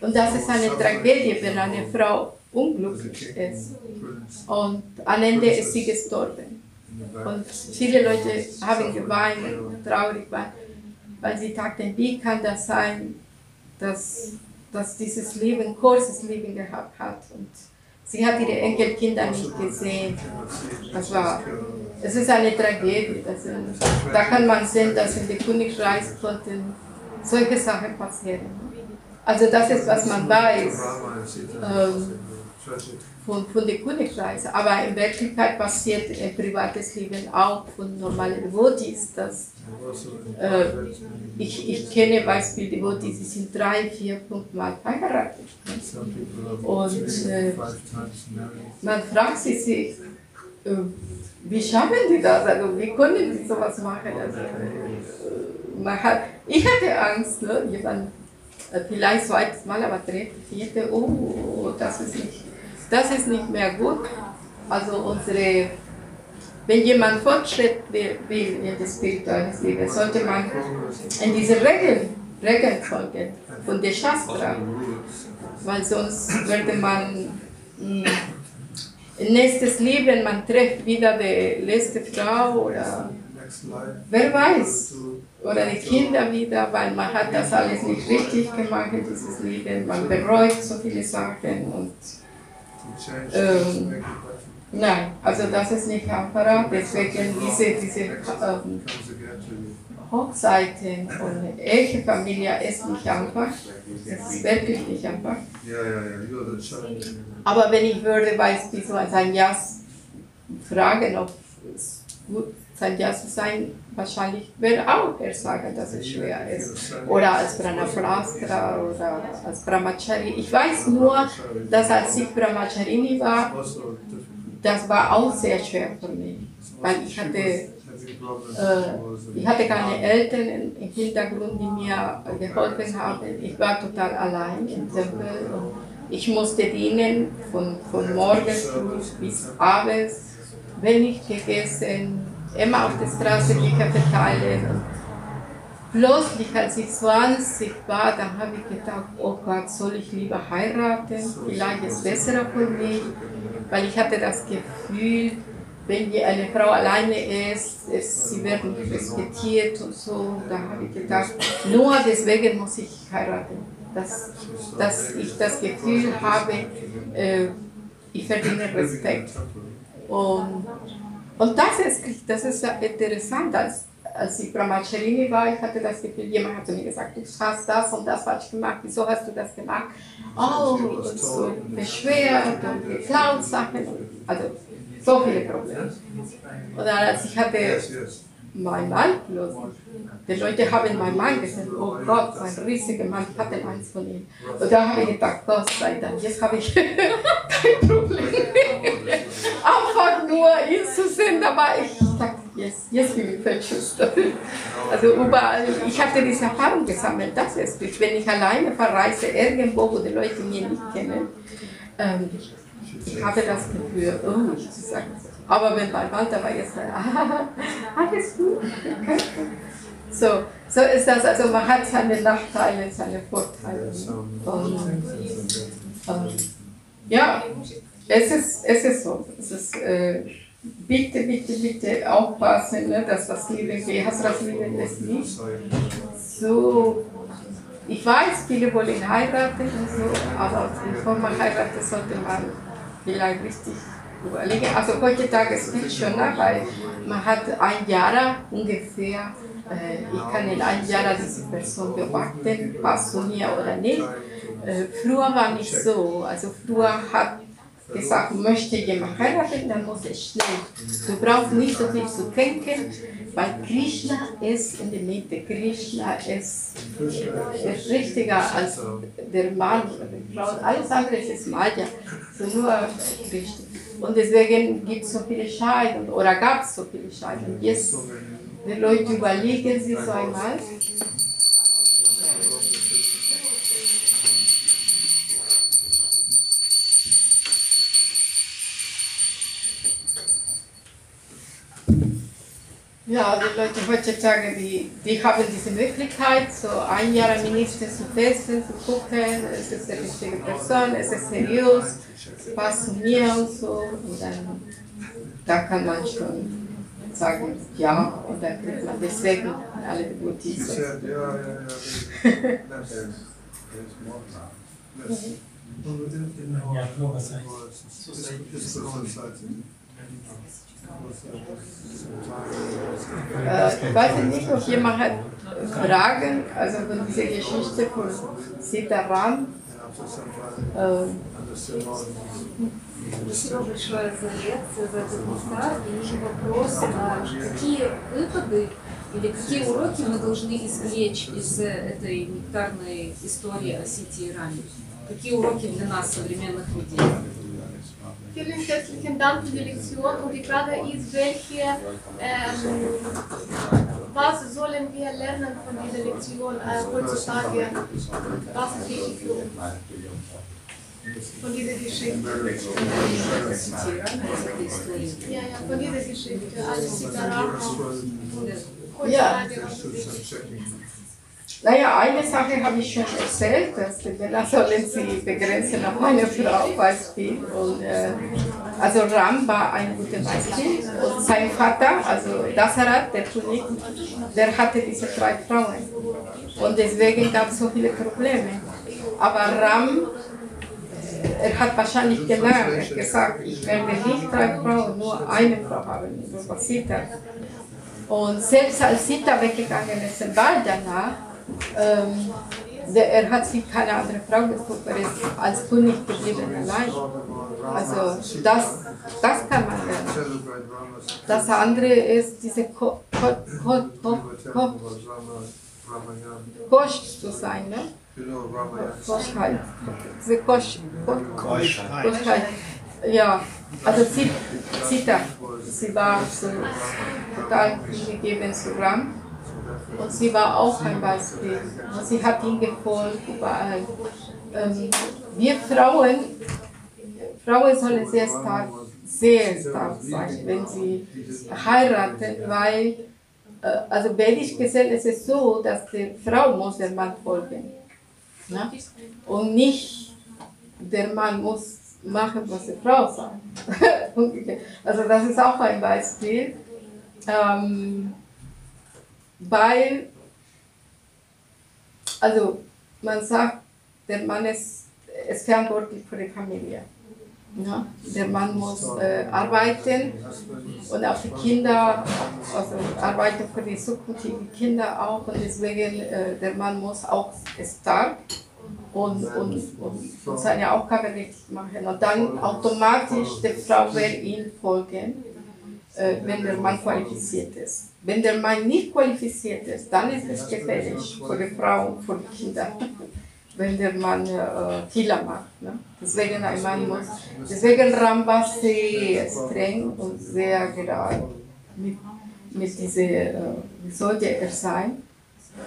Und das ist eine Tragödie, wenn eine Frau unglücklich ist. Und am Ende ist sie gestorben. Und viele Leute haben geweint, traurig waren, weil sie dachten, wie kann das sein, dass, dass dieses Leben, kurzes Leben gehabt hat. Und sie hat ihre Enkelkinder nicht gesehen. Das war, es ist eine Tragödie. Das, da kann man sehen, dass in der Königreich konnten solche Sachen passieren. Also das ist, was man weiß ähm, von, von der Königreich. Aber in Wirklichkeit passiert im privates Leben auch von normalen Devotees. Dass, äh, ich, ich kenne Beispiele Devotees, die sind drei, vier, fünf Mal verheiratet. Und äh, man fragt sich, äh, wie schaffen die das? Also wie können die sowas machen? Also, äh, man hat, ich hatte Angst, ne? jemand äh, vielleicht zweites Mal, aber dritte, vierte, oh, das ist nicht, das ist nicht mehr gut. Also unsere, wenn jemand Fortschritt will, in das spirituelle Leben, sollte man in diese Regeln, Regeln folgen von der Shastra, weil sonst würde man mh, hm, nächstes Leben, man trifft wieder die letzte Frau oder wer weiß oder die Kinder wieder, weil man hat das alles nicht richtig gemacht in dieses Leben, man bereut so viele Sachen und ähm, nein, also das ist nicht einfach, deswegen diese, diese ähm, Hochzeiten und echte Familie ist nicht einfach, es ist wirklich nicht einfach. Aber wenn ich würde beispielsweise ein Jahr fragen, ob es gut Sandhya zu sein, wahrscheinlich wird auch er sagen, dass es schwer ist. Oder als Brahmaplastra oder als Brahmachari. Ich weiß nur, dass als ich Brahmacharini war, das war auch sehr schwer für mich. Weil ich hatte, äh, ich hatte keine Eltern im Hintergrund, die mir geholfen haben. Ich war total allein im Tempel und ich musste dienen von, von morgens bis abends, wenn ich gegessen immer auf der Straße Bücher verteilen. Und plötzlich, als ich 20 war, dann habe ich gedacht, oh Gott, soll ich lieber heiraten? Vielleicht ist es besser für mich, weil ich hatte das Gefühl, wenn eine Frau alleine ist, ist sie nicht respektiert und so. Da habe ich gedacht, nur deswegen muss ich heiraten. Dass, dass ich das Gefühl habe, äh, ich verdiene Respekt. Und und das ist, das ist interessant, als, als ich Brahmacharini war, ich hatte das Gefühl, jemand hat zu mir gesagt, du hast das und das falsch gemacht, wieso hast du das gemacht? Oh, und so beschwert und geklaut Sachen, also so viele Probleme. Und als ich hatte mein Mann los, die Leute haben meinen Mann gesehen, oh Gott, ein riesiger Mann, ich hatte eins von ihm. Und da habe ich gedacht, Gott sei Dank, jetzt habe ich *laughs* kein Problem. Einfach nur ihn zu sehen, aber ich dachte, jetzt, jetzt bin ich verschüchtert. Also überall, ich hatte diese Erfahrung gesammelt, das ist es. Wenn ich alleine verreise, irgendwo, wo die Leute mich nicht kennen, ähm, ich habe das Gefühl, oh, ich sage aber wenn mein Mann dabei ist, dann, *laughs* ah, alles gut. *laughs* So, so ist das. Also man hat seine Nachteile, seine Vorteile. Und, und Ja, es ist, es ist so. Es ist, äh, bitte, bitte, bitte aufpassen, ne, dass das Leben, wie hast das Leben ist nicht so. Ich weiß, viele wollen heiraten und so, aber bevor man heiratet, sollte man vielleicht richtig überlegen. Also heutzutage ist es schon, ne, weil man hat ein Jahr ungefähr, äh, ich kann in einem Jahr diese Person beobachten, passt zu mir oder nicht. Äh, früher war nicht so. Also früher hat gesagt, möchte jemand heiraten, dann muss es schnell. Du brauchst nicht so viel zu denken, weil Krishna ist in der Mitte. Krishna ist, ist richtiger als der Mann oder die Frau. Alles andere ist Maya. So nur Krishna. Und deswegen gibt es so viele Scheidungen oder gab es so viele Scheidungen. Jetzt, die Leute überlegen sich so einmal. Ja, die Leute heutzutage, die, die haben diese Möglichkeit, so ein Jahr mindestens zu testen, zu gucken, es ist die richtige Person, es ist seriös, passt zu mir und so. Und dann da kann man schon sagen, ja, und dann kriegt man deswegen alle Devotees. said, now. Yes. Ja, nur Äh, ich weiß nicht, ob jemand hat Fragen, also von dieser Geschichte von Sitaram. Спасибо большое за лекцию, за этот мастер. И вопрос, а какие выходы или какие уроки мы должны извлечь из этой нектарной истории о Сити и Раме? Какие уроки для нас, современных людей? Vielen herzlichen Dank für die Lektion und die Frage ist, welche, ähm, was sollen wir lernen von dieser Lektion äh, heutzutage? Was ist wichtig für uns von dieser Geschichte? Ja, ja, von dieser Geschichte, als Sitarama. Heutzutage, was ist wichtig? Naja, eine Sache habe ich schon erzählt, dass die Männer sollen sie begrenzen auf eine Frau Beispiel. Und, äh, also Ram war ein guter Beispiel und sein Vater, also Dasarat, der König, der hatte diese drei Frauen. Und deswegen gab es so viele Probleme. Aber Ram, äh, er hat wahrscheinlich gelernt, er hat gesagt, ich werde nicht drei Frauen, nur eine Frau haben, das war Sita. Und selbst als Sita weggegangen ist im Wald danach, ähm, der, er hat sich keine andere Frau gesucht, er ist als König geblieben allein. Also das, das kann man lernen. Das andere ist diese Ko Ko Ko Ko Ko Ramayan. Kosch zu sein, ne? Koschheit. Diese Kosch, Ko Keuschheit. Koschheit. Ja, also Sita, sie war so total hingegeben zu Ram. Und sie war auch ein Beispiel. Und sie hat ihm gefolgt überall. Ähm, wir Frauen, Frauen sollen sehr stark, sehr stark sein, wenn sie heiraten, weil, äh, also vedisch gesehen ist es so, dass die Frau muss dem Mann folgen. Ne? Und nicht der Mann muss machen, was die Frau sagt. *laughs* Also das ist auch ein Beispiel. Ähm, weil, also man sagt, der Mann ist, ist verantwortlich für die Familie. Ja? Der Mann muss äh, arbeiten und auch die Kinder, also arbeiten für die zukünftigen Kinder auch und deswegen äh, der Mann muss auch stark und, und, und, seine Aufgabe richtig machen. Und dann automatisch die Frau wird ihm folgen, äh, wenn der Mann qualifiziert ist. Wenn der Mann nicht qualifiziert ist, dann ist es gefährlich für die Frau und für die Kinder. *laughs* Wenn der Mann äh, macht. Ne? Deswegen ein Mann muss. Deswegen Ram war sehr streng und sehr gerade mit, mit dieser, äh, wie sollte er sein?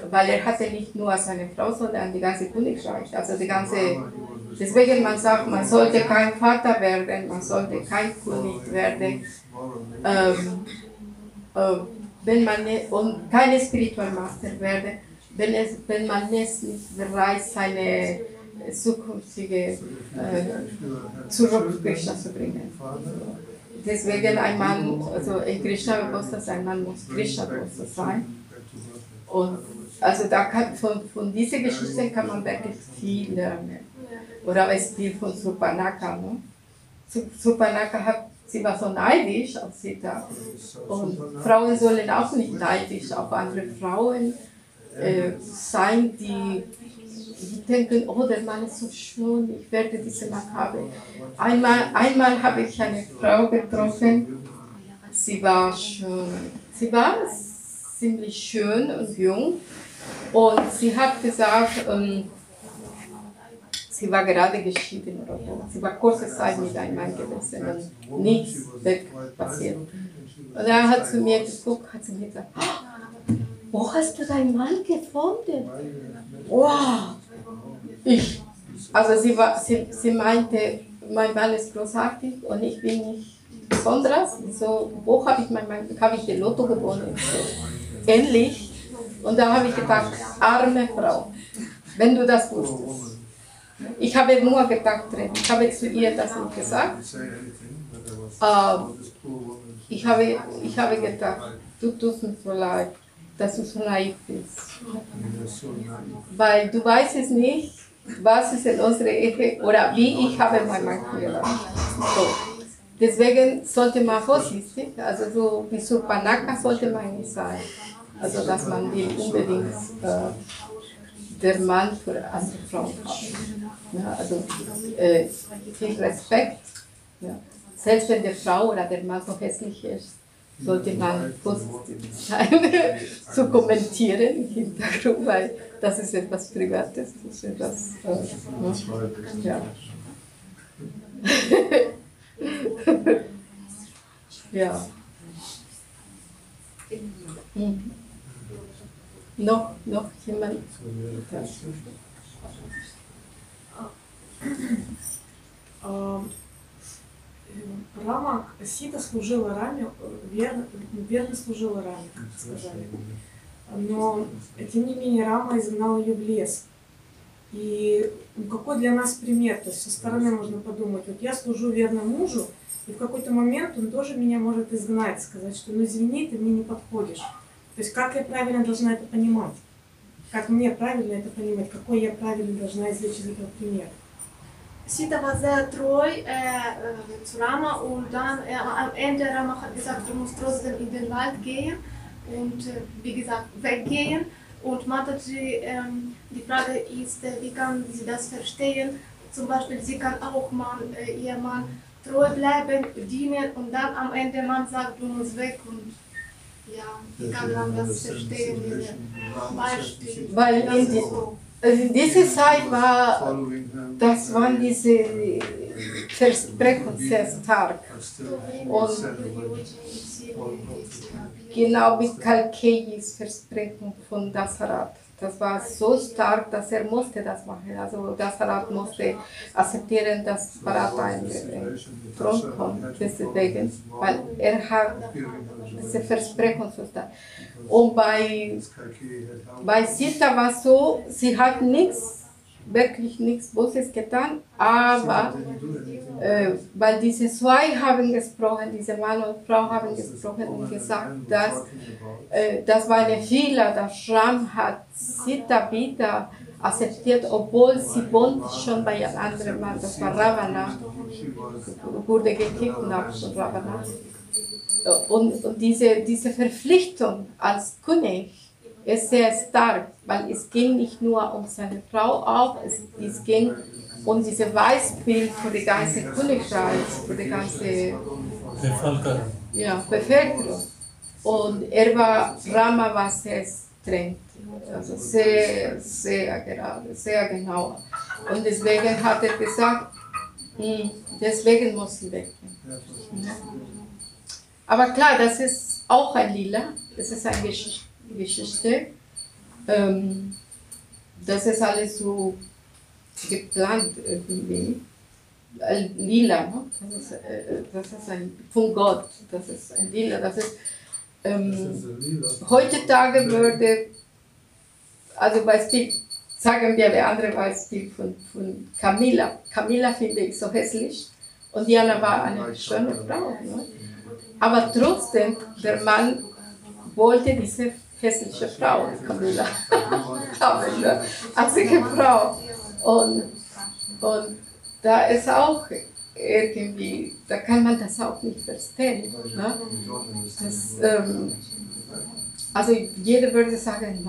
Weil er hatte nicht nur seine Frau, sondern die ganze Königreich. Also die ganze, deswegen man sagt, man sollte kein Vater werden, man sollte kein König werden. Ähm, äh, wenn man ne, und keine Spiritual Master werde, wenn, es, wenn man es nicht bereit seine zukünftige äh, zurück Krishna zu bringen. Deswegen ein Mann, also ein Krishna-Bewusster sein, man muss Krishna-Bewusster sein. Und also da kann, von, von dieser Geschichte kann man wirklich viel lernen. Oder ein Stil von Supanaka. Ne? Su- Supanaka hat, sie war so neidisch auf Sita. Und Frauen sollen auch nicht neidisch auf andere Frauen äh, sein, die, die denken, oh, der Mann ist so schön, ich werde diese Mann haben. Einmal, einmal habe ich eine Frau getroffen, sie war schön, sie war ziemlich schön und jung und sie hat gesagt, ähm, sie war gerade geschieden oder so. Sie war kurze Zeit mit einem Mann gewesen und nichts weg passiert. Und dann hat sie mir geguckt, hat sie mir gesagt, "Ah, wo hast du deinen Mann gefunden? Wow! Ich. Also sie, war, sie, sie meinte, mein Mann ist großartig und ich bin nicht besonders. So, wo habe ich meinen Mann, habe ich den Lotto gewonnen? So, ähnlich. Und da habe ich gedacht, arme Frau, wenn du das wusstest. Ich habe nur gedacht. Ich habe zu ihr das nicht gesagt. Ähm, ich habe, ich habe gedacht, du tust mir so leid, dass du so naiv bist. Weil du weißt es nicht, was ist in unserer Ehe oder wie ich habe meinen Mann kennengelernt. So. Deswegen sollte man vorsichtig, also so wie Surpanaka sollte man nicht sein. Also dass man will unbedingt äh, der Mann für andere Frauen haben. Ja, also äh, viel Respekt. Ja. Selbst wenn die Frau oder der Mann so hässlich ist, sollte man positiv *laughs* sein, zu kommentieren im Hintergrund, weil das ist etwas Privates. Das ist etwas, äh, ja. *laughs* ja. Mhm. Ja. А, э, Рама, Сита служила Раме, верно, верно служила Раме, как сказали. Но, тем не менее, Рама изгнал ее в лес. И ну, какой для нас пример? То есть со стороны можно подумать, вот я служу верно мужу, и в какой-то момент он тоже меня может изгнать, сказать, что ну извини, ты мне не подходишь. То есть как я правильно должна это понимать? Как мне правильно это понимать? Какой я правильно должна извлечь из этого пример? Sita war sehr treu äh, äh, zu Rama und dann äh, am Ende Rama hat gesagt, du musst trotzdem in den Wald gehen und äh, wie gesagt weggehen. Und Mataji, ähm, die Frage ist, äh, wie kann sie das verstehen? Zum Beispiel, sie kann auch mal äh, ihr Mann treu bleiben, dienen und dann am Ende man sagt, du musst weg und ja, wie kann man das verstehen? Beispiel. Weil in, die, also in dieser Zeit war, das waren diese Versprechen sehr stark. Genau wie Kalkejis Versprechen von Dasarat. Das war so stark, dass er musste das machen. Also Dasarat musste akzeptieren, dass Bharat ein Thron kommt. Deswegen, weil er hat diese Versprechen so stark. Und bei bei Sita war es so, sie hat nichts, wirklich nichts Böses getan, aber äh, weil diese zwei haben gesprochen, diese Mann und Frau haben gesprochen und gesagt, dass äh, das war eine Fehler, dass Ram hat Sita wieder akzeptiert, obwohl sie wohnt schon bei einem anderen Mann, das war Ravana, wurde gekidnappt von Ravana. Und, und diese, diese Verpflichtung als König ist sehr stark, weil es ging nicht nur um seine Frau auch, es, es ging um dieses Weißbild für die ganze Königreich, für die ganze Bevölkerung. ja, Bevölkerung. Und er war, Rama war sehr streng, also sehr, sehr gerade, sehr genau. Und deswegen hat er gesagt, "Hm, deswegen muss sie weggehen. Aber klar, das ist auch ein Lila, das ist eine Gesch Geschichte. Ähm, das ist alles so geplant irgendwie. Ein Lila, ne? das, ist, äh, das ist ein von Gott, das ist ein Lila, das ist ähm, heutzutage würde, also Beispiel, sagen wir der andere Beispiel von, von Camilla. Camilla finde ich so hässlich und Diana war eine schöne Frau. Ne? Aber trotzdem, der Mann wollte diese hässliche Frau, Camilla, haben, ne? einzige Frau. Und, und da ist auch irgendwie, da kann man das auch nicht verstehen. Ne? Das, ähm, also jeder würde sagen,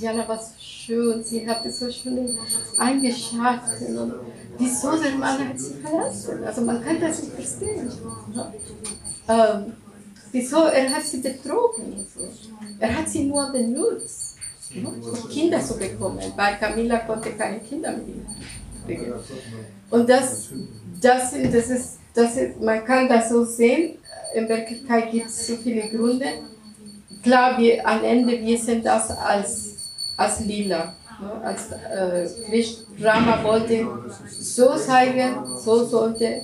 Diana war so schön, sie hatte so schöne Eigenschaften. Und wieso der Mann hat sie verlassen? Also man kann das nicht verstehen. Ne? Ähm, wieso, er hat sie betrogen. Er hat sie nur benutzt, um Kinder zu bekommen, weil Camilla konnte keine Kinder mehr kriegen. Und das, das, das, ist, das ist, man kann das so sehen, in Wirklichkeit gibt es so viele Gründe. Klar, wir, am Ende, wir sehen das als, als lila. Ne? Als äh, Rama wollte so zeigen, so sollte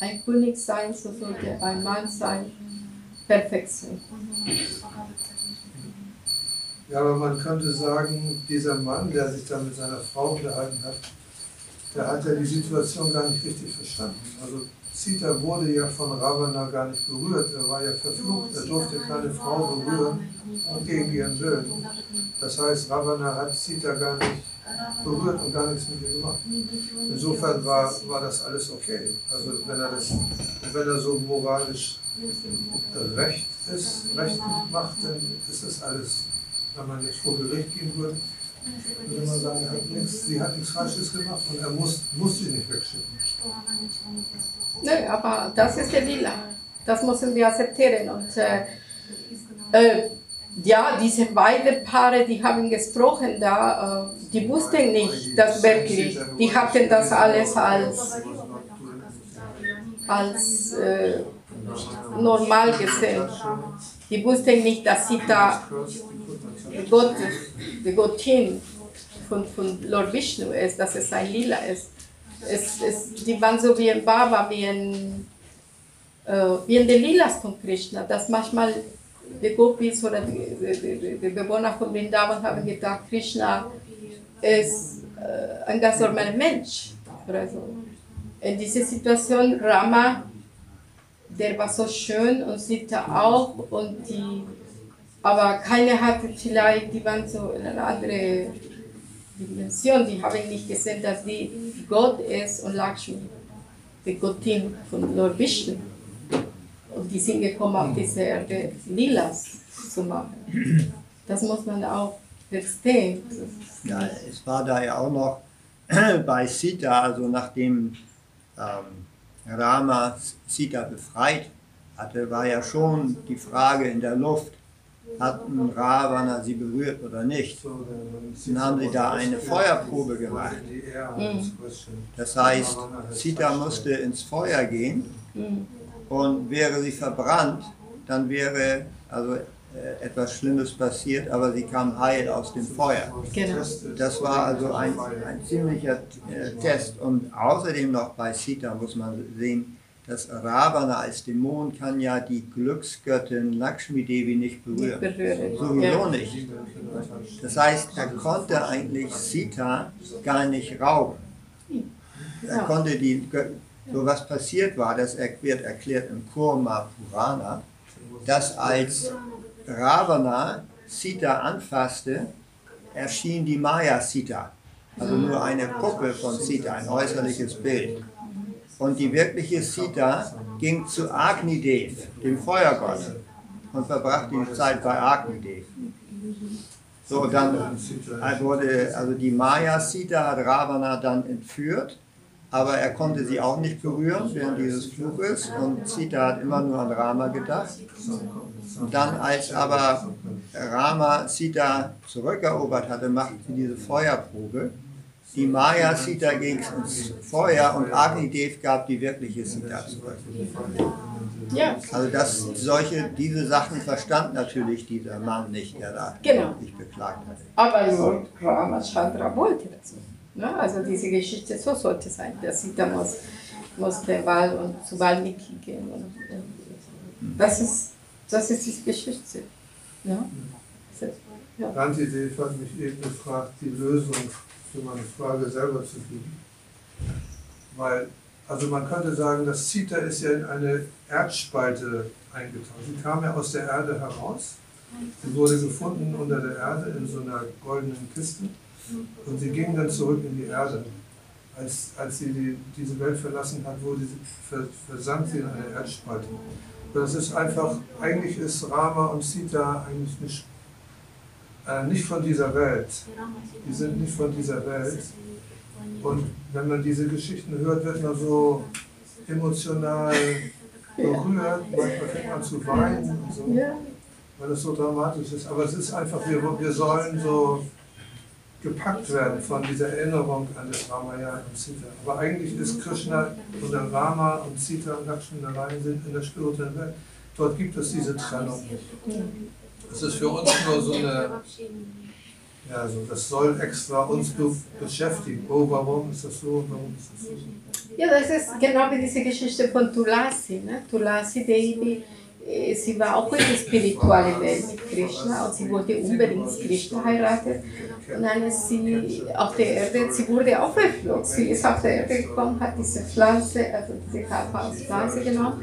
ein König sein, so sollte ein Mann sein, perfekt sein. Ja, aber man könnte sagen, dieser Mann, der sich da mit seiner Frau unterhalten hat, der hat ja die Situation gar nicht richtig verstanden. Also Sita wurde ja von Ravana gar nicht berührt, er war ja verflucht, er durfte keine Frau berühren gegen ihren Willen. Das heißt, Ravana hat Sita gar nicht berührt und gar nichts mit ihr gemacht. Insofern war, war das alles okay. Also wenn er, das, wenn er so moralisch recht ist, recht macht, dann ist das alles, wenn man jetzt vor Gericht gehen würde, würde man sagen, er hat nichts, sie hat nichts Falsches gemacht und er muss, muss sie nicht wegschicken. Nö, aber das ist der Wille. Das müssen wir akzeptieren. Und äh, äh, ja, diese beiden Paare, die haben gesprochen da, äh, die wussten nicht, dass wirklich, die hatten das alles als, als äh, normal gesehen. Die wussten nicht, dass sie da Gott, die Gottin von, von Lord Vishnu ist, dass es ein Lila ist. Es, es, die waren so wie ein Baba, wie ein, äh, wie ein Lilas von Krishna, dass manchmal die Gopis oder die, die, die, Bewohner von Vrindavan haben gedacht, Krishna ist äh, ein ganz normaler Mensch. Oder so. In dieser Situation, Rama, der war so schön und Sita auch und die, aber keine hatte vielleicht, die waren so in einer anderen Dimension, die haben nicht gesehen, dass die Gott ist und Lakshmi, die Gottin von Lord Vishnu. Und die sind gekommen, auf diese Erde Lilas zu machen. Das muss man auch verstehen. Ja, es war da ja auch noch *clears throat* bei Sita, also nachdem ähm, Rama Sita befreit hatte, war ja schon die Frage in der Luft, hatten Ravana sie berührt oder nicht. Dann haben sie da eine Feuerprobe gemacht. Das heißt, Sita musste ins Feuer gehen und wäre sie verbrannt, dann wäre also äh, etwas Schlimmes passiert, aber sie kam heil aus dem Feuer. Genau. Das war also ein, ein ziemlicher äh, Test. Und außerdem noch bei Sita muss man sehen, dass Ravana als Dämon kann ja die Glücksgöttin Lakshmi Devi nicht berühren. Nicht berühren. Sowieso Ja. nicht. Das heißt, er konnte eigentlich Sita gar nicht rauben. Er konnte die, so was passiert war, das wird erklärt im Kurma Purana, dass als Ravana Sita anfasste, erschien die Maya Sita, also nur eine Puppe von Sita, ein äußerliches Bild. Und die wirkliche Sita ging zu Agnidev, dem Feuergott, und verbrachte die Zeit bei Agnidev. So, dann äh, wurde, also die Maya Sita hat Ravana dann entführt, aber er konnte sie auch nicht berühren während dieses Fluges und Sita hat immer nur an Rama gedacht. Und dann, als aber Rama Sita zurückerobert hatte, machten sie diese Feuerprobe. Die Maya Sita ging ins Feuer und Agnidev gab die wirkliche Sita zurück. Ja, Also das, solche, diese Sachen verstand natürlich dieser Mann nicht, der da Genau. sich beklagt hatte. aber Lord Ramachandra wollte das. Ne? Also diese Geschichte, so sollte sein. Der Sita muss, muss der Wahl und zu Valmiki gehen. Und, und das, ist, das ist die Geschichte. Ne? Ja. Dave hat mich eben gefragt, die Lösung für meine Frage selber zu geben. Weil, also man könnte sagen, das Zita ist ja in eine Erdspalte eingetaucht. Sie kam ja aus der Erde heraus. Sie wurde gefunden unter der Erde in so einer goldenen Kiste. Und sie ging dann zurück in die Erde. Als, als sie die, diese Welt verlassen hat, wurde sie, ver, versank sie in eine Erdspalte. Das ist einfach, eigentlich ist Rama und Sita eigentlich nicht, äh, nicht von dieser Welt. Die sind nicht von dieser Welt. Und wenn man diese Geschichten hört, wird man so emotional berührt. Manchmal fängt man zu weinen und so, weil es so dramatisch ist. Aber es ist einfach, wir, wir sollen so gepackt werden von dieser Erinnerung an das Ramayana und Sita. Aber eigentlich ist Krishna oder Rama und Sita und Lakshmana allein sind in der spirituellen Welt. Dort gibt es diese Trennung nicht. Es ist für uns nur so eine, ja, so, das soll extra uns be beschäftigen. Oh, warum ist das so? Warum ist das so? Ja, das ist genau wie diese Geschichte von Tulasi. Ne? Tulasi Devi, sie war auch in der spirituellen Welt mit Krishna und sie wollte unbedingt Krishna heiraten. Und dann ist sie auf der Erde, sie wurde auch verflogen. Sie ist auf der Erde gekommen, hat diese Pflanze, also diese Pflanze genommen.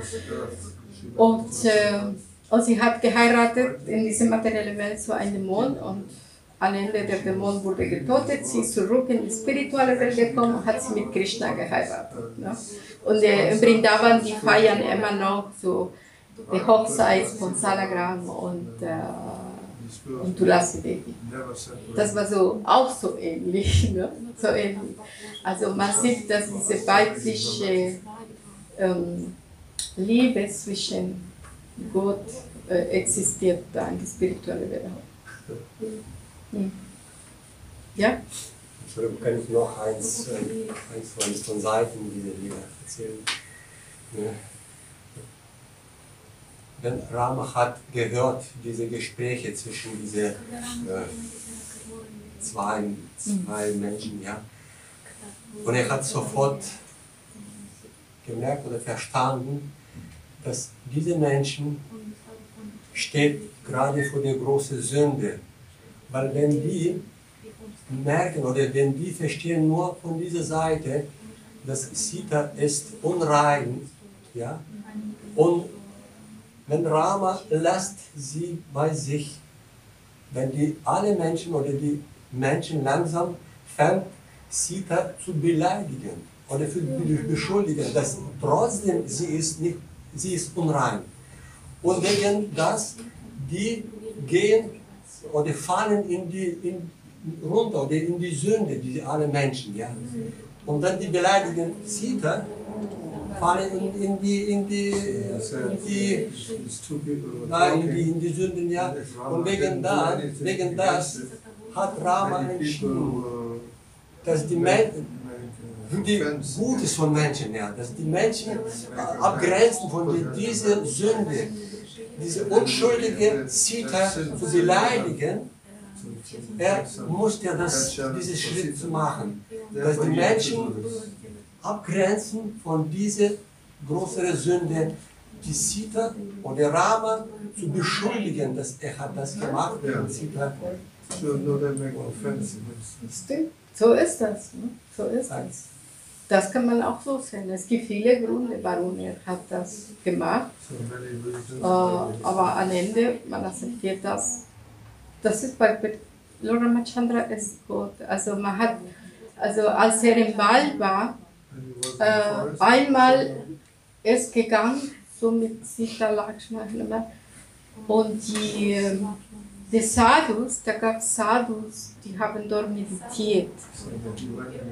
Und, äh, und sie hat geheiratet in dieser materiellen Welt so einen Dämon und am Ende der Dämon wurde getötet, sie ist zurück in die spirituelle Welt gekommen und hat sie mit Krishna geheiratet. Ne? Und äh, in Vrindavan, die feiern immer noch so die Hochzeit von Salagram und, äh, und Tulasi Devi. Das war so auch so ähnlich. *laughs* Ne? So ähnlich. Also man sieht, dass diese weibliche ähm, Liebe zwischen Gott äh, existiert da in der spirituellen Welt. Hm. Ja? Entschuldigung, kann ich noch eins, äh, eins von, von Seiten dieser Lieder erzählen? Ne? Wenn Rama hat gehört, diese Gespräche zwischen diese äh, zwei, zwei Menschen, ja, und er hat sofort gemerkt oder verstanden, dass diese Menschen steht gerade vor der großen Sünde. Weil wenn die merken oder wenn die verstehen nur von dieser Seite, dass Sita ist unrein, ja, und wenn Rama lässt sie bei sich, wenn die alle Menschen oder die Menschen langsam fängt, Sita zu beleidigen oder zu beschuldigen, dass trotzdem sie ist nicht, sie ist unrein. Und wegen das, die gehen oder fallen in die, in, runter oder in die Sünde, diese alle Menschen, ja. Und dann die beleidigen Sita, fallen in, in die, in die, in die, nein, in die, in die Sünden, ja. Und wegen das, wegen das hat Rama entschieden, dass die Menschen, die Gutes von Menschen, ja, dass die Menschen abgrenzen von die- dieser Sünde, diese unschuldige Sita zu beleidigen, er muss ja das, diesen Schritt zu machen, dass die Menschen abgrenzen von dieser größeren Sünde, die Sita oder Rama zu beschuldigen, dass er hat das gemacht Sita offense. Stimmt. So ist das. Ne? So ist das. Das kann man auch so sehen. Es gibt viele Gründe, warum er hat das gemacht. So many reasons. Äh, aber am Ende, man akzeptiert das. Das ist bei bei Lord Ramachandra ist gut. Also man hat, also als er im Wald war, Äh, einmal ist gegangen, so mit Sita Lakshmana und die, die Sadhus, da gab es Sadhus, die haben dort meditiert.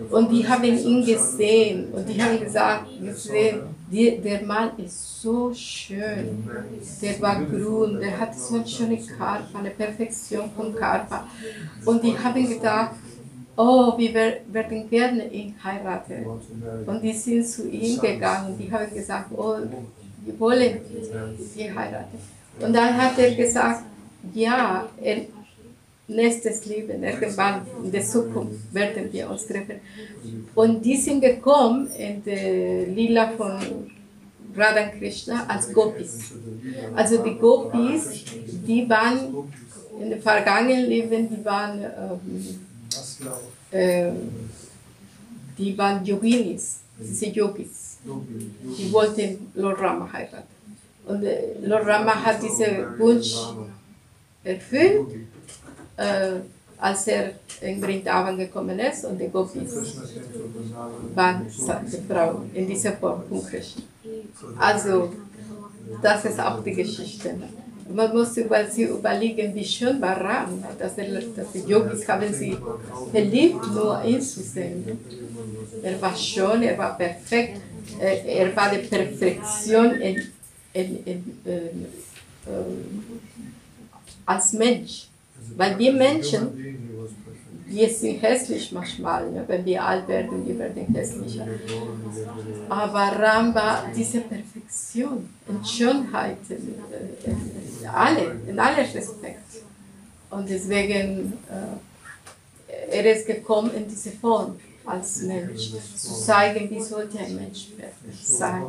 Und die haben ihn gesehen. Und die haben gesagt, gesehen, die, der Mann ist so schön, der war grün, der hat so eine schöne Körper, eine Perfektion von Körper. Und die haben gedacht, oh, wir wer- werden gerne ihn heiraten. Und die sind zu ihm gegangen, die haben gesagt, oh, wir wollen sie heiraten. Und dann hat er gesagt, ja, in nächstes Leben, irgendwann in der Zukunft werden wir uns treffen. Und die sind gekommen in der Lila von Radha Krishna als Gopis. Also die Gopis, die waren in den vergangenen Leben, die waren, ähm, Ähm, die waren Yoginis, diese Yogis. Die wollten Lord Rama heiraten. Und äh, Lord Rama hat diesen Wunsch erfüllt, äh, als er in Vrindavan gekommen ist und die Gopis waren seine Frau in dieser Form von Krishna. Also, das ist auch die Geschichte. Man muss über sie überlegen, wie schön war Ram, dass, er, dass die Yogis haben sie verliebt, nur ihn zu sehen. Er war schön, er war perfekt, er, er war die Perfektion in, in, in, äh, äh, als Mensch. Weil wir Menschen, wir sind hässlich manchmal, ne? wenn wir alt werden, wir werden hässlicher. Aber Ram war diese Perfektion in Schönheit, in, in, in, alle, in aller Respekt. Und deswegen, äh, er ist gekommen in diese Form als Mensch, zu zeigen, wie sollte ein Mensch sein.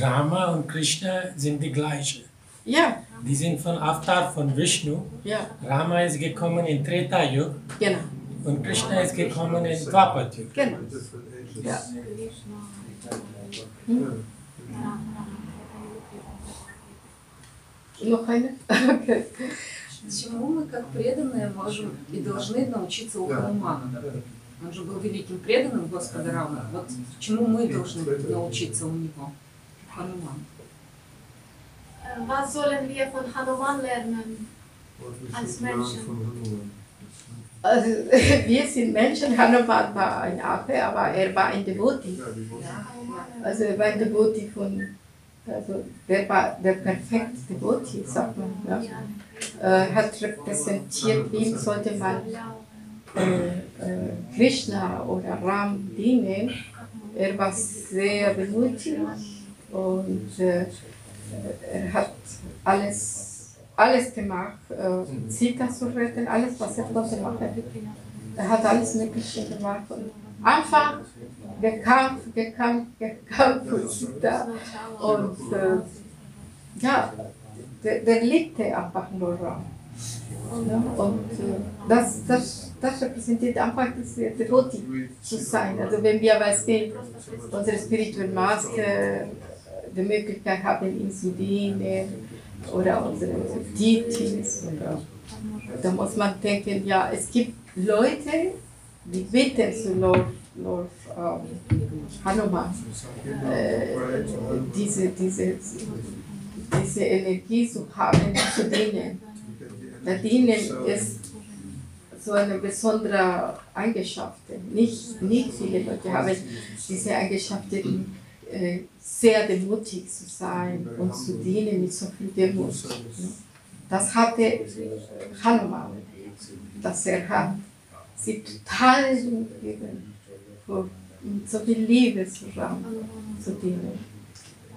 Rama und Krishna sind die gleiche. Ja, Die sind von Avatar von Vishnu. ja, Rama ist gekommen in Treta Yuga genau, und Krishna ist gekommen in Dwapar Yuga. genau. Ja. Noch eine? *laughs* Okay. Чему мы, как преданные, можем и должны научиться у Ханумана? Он же был великим преданным Господа Рама. Вот чему мы должны научиться у него, у Ханумана? Äh, Was sollen wir von Hanuman lernen? Als Menschen. Also, *laughs* wir sind Menschen, Hanuman war ein Affe, aber er war ein Devoti. Also er war ein Devoti von, also der war der perfekte Devoti, sagt man. Ja. Äh, hat repräsentiert, wem sollte man äh, äh, Krishna oder Ram dienen. Er war sehr demütig und äh, er hat alles, alles gemacht, äh, Sita zu retten, alles, was er konnte machen. Er hat alles Mögliche gemacht. Und Anfang gekämpft, gekämpft, gekämpft für Sita. Und äh, ja, der, der liebte einfach nur. Ja, und äh, das, das, das repräsentiert einfach diese Devoti zu sein. Also wenn wir, weiß nicht, unsere spirituelle Master die Möglichkeit haben, ihn zu dienen oder unsere. Oder, da muss man denken, ja, es gibt Leute, die bitten zu Lord, Lord ähm, Hanuman, äh, diese, diese, diese Energie zu haben, zu dienen. Der Dienen ist so eine besondere Eigenschaft. Nicht, nicht viele Leute haben diese Eigenschaften, sehr demutig zu sein und zu dienen mit so viel Demut. Das hatte Hanuman, dass er hat sie total gegeben, mit so viel Liebe zu, zu dienen.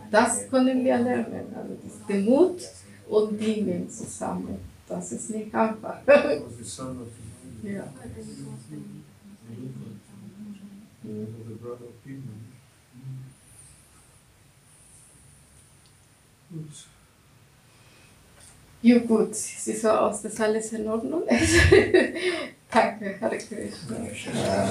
Das können wir lernen, also das Demut und Dienen zusammen. Das ist nicht einfach. *laughs* ja. Ja gut, sieht so aus, dass alles in Ordnung ist. *laughs* Danke, Hare Krishna.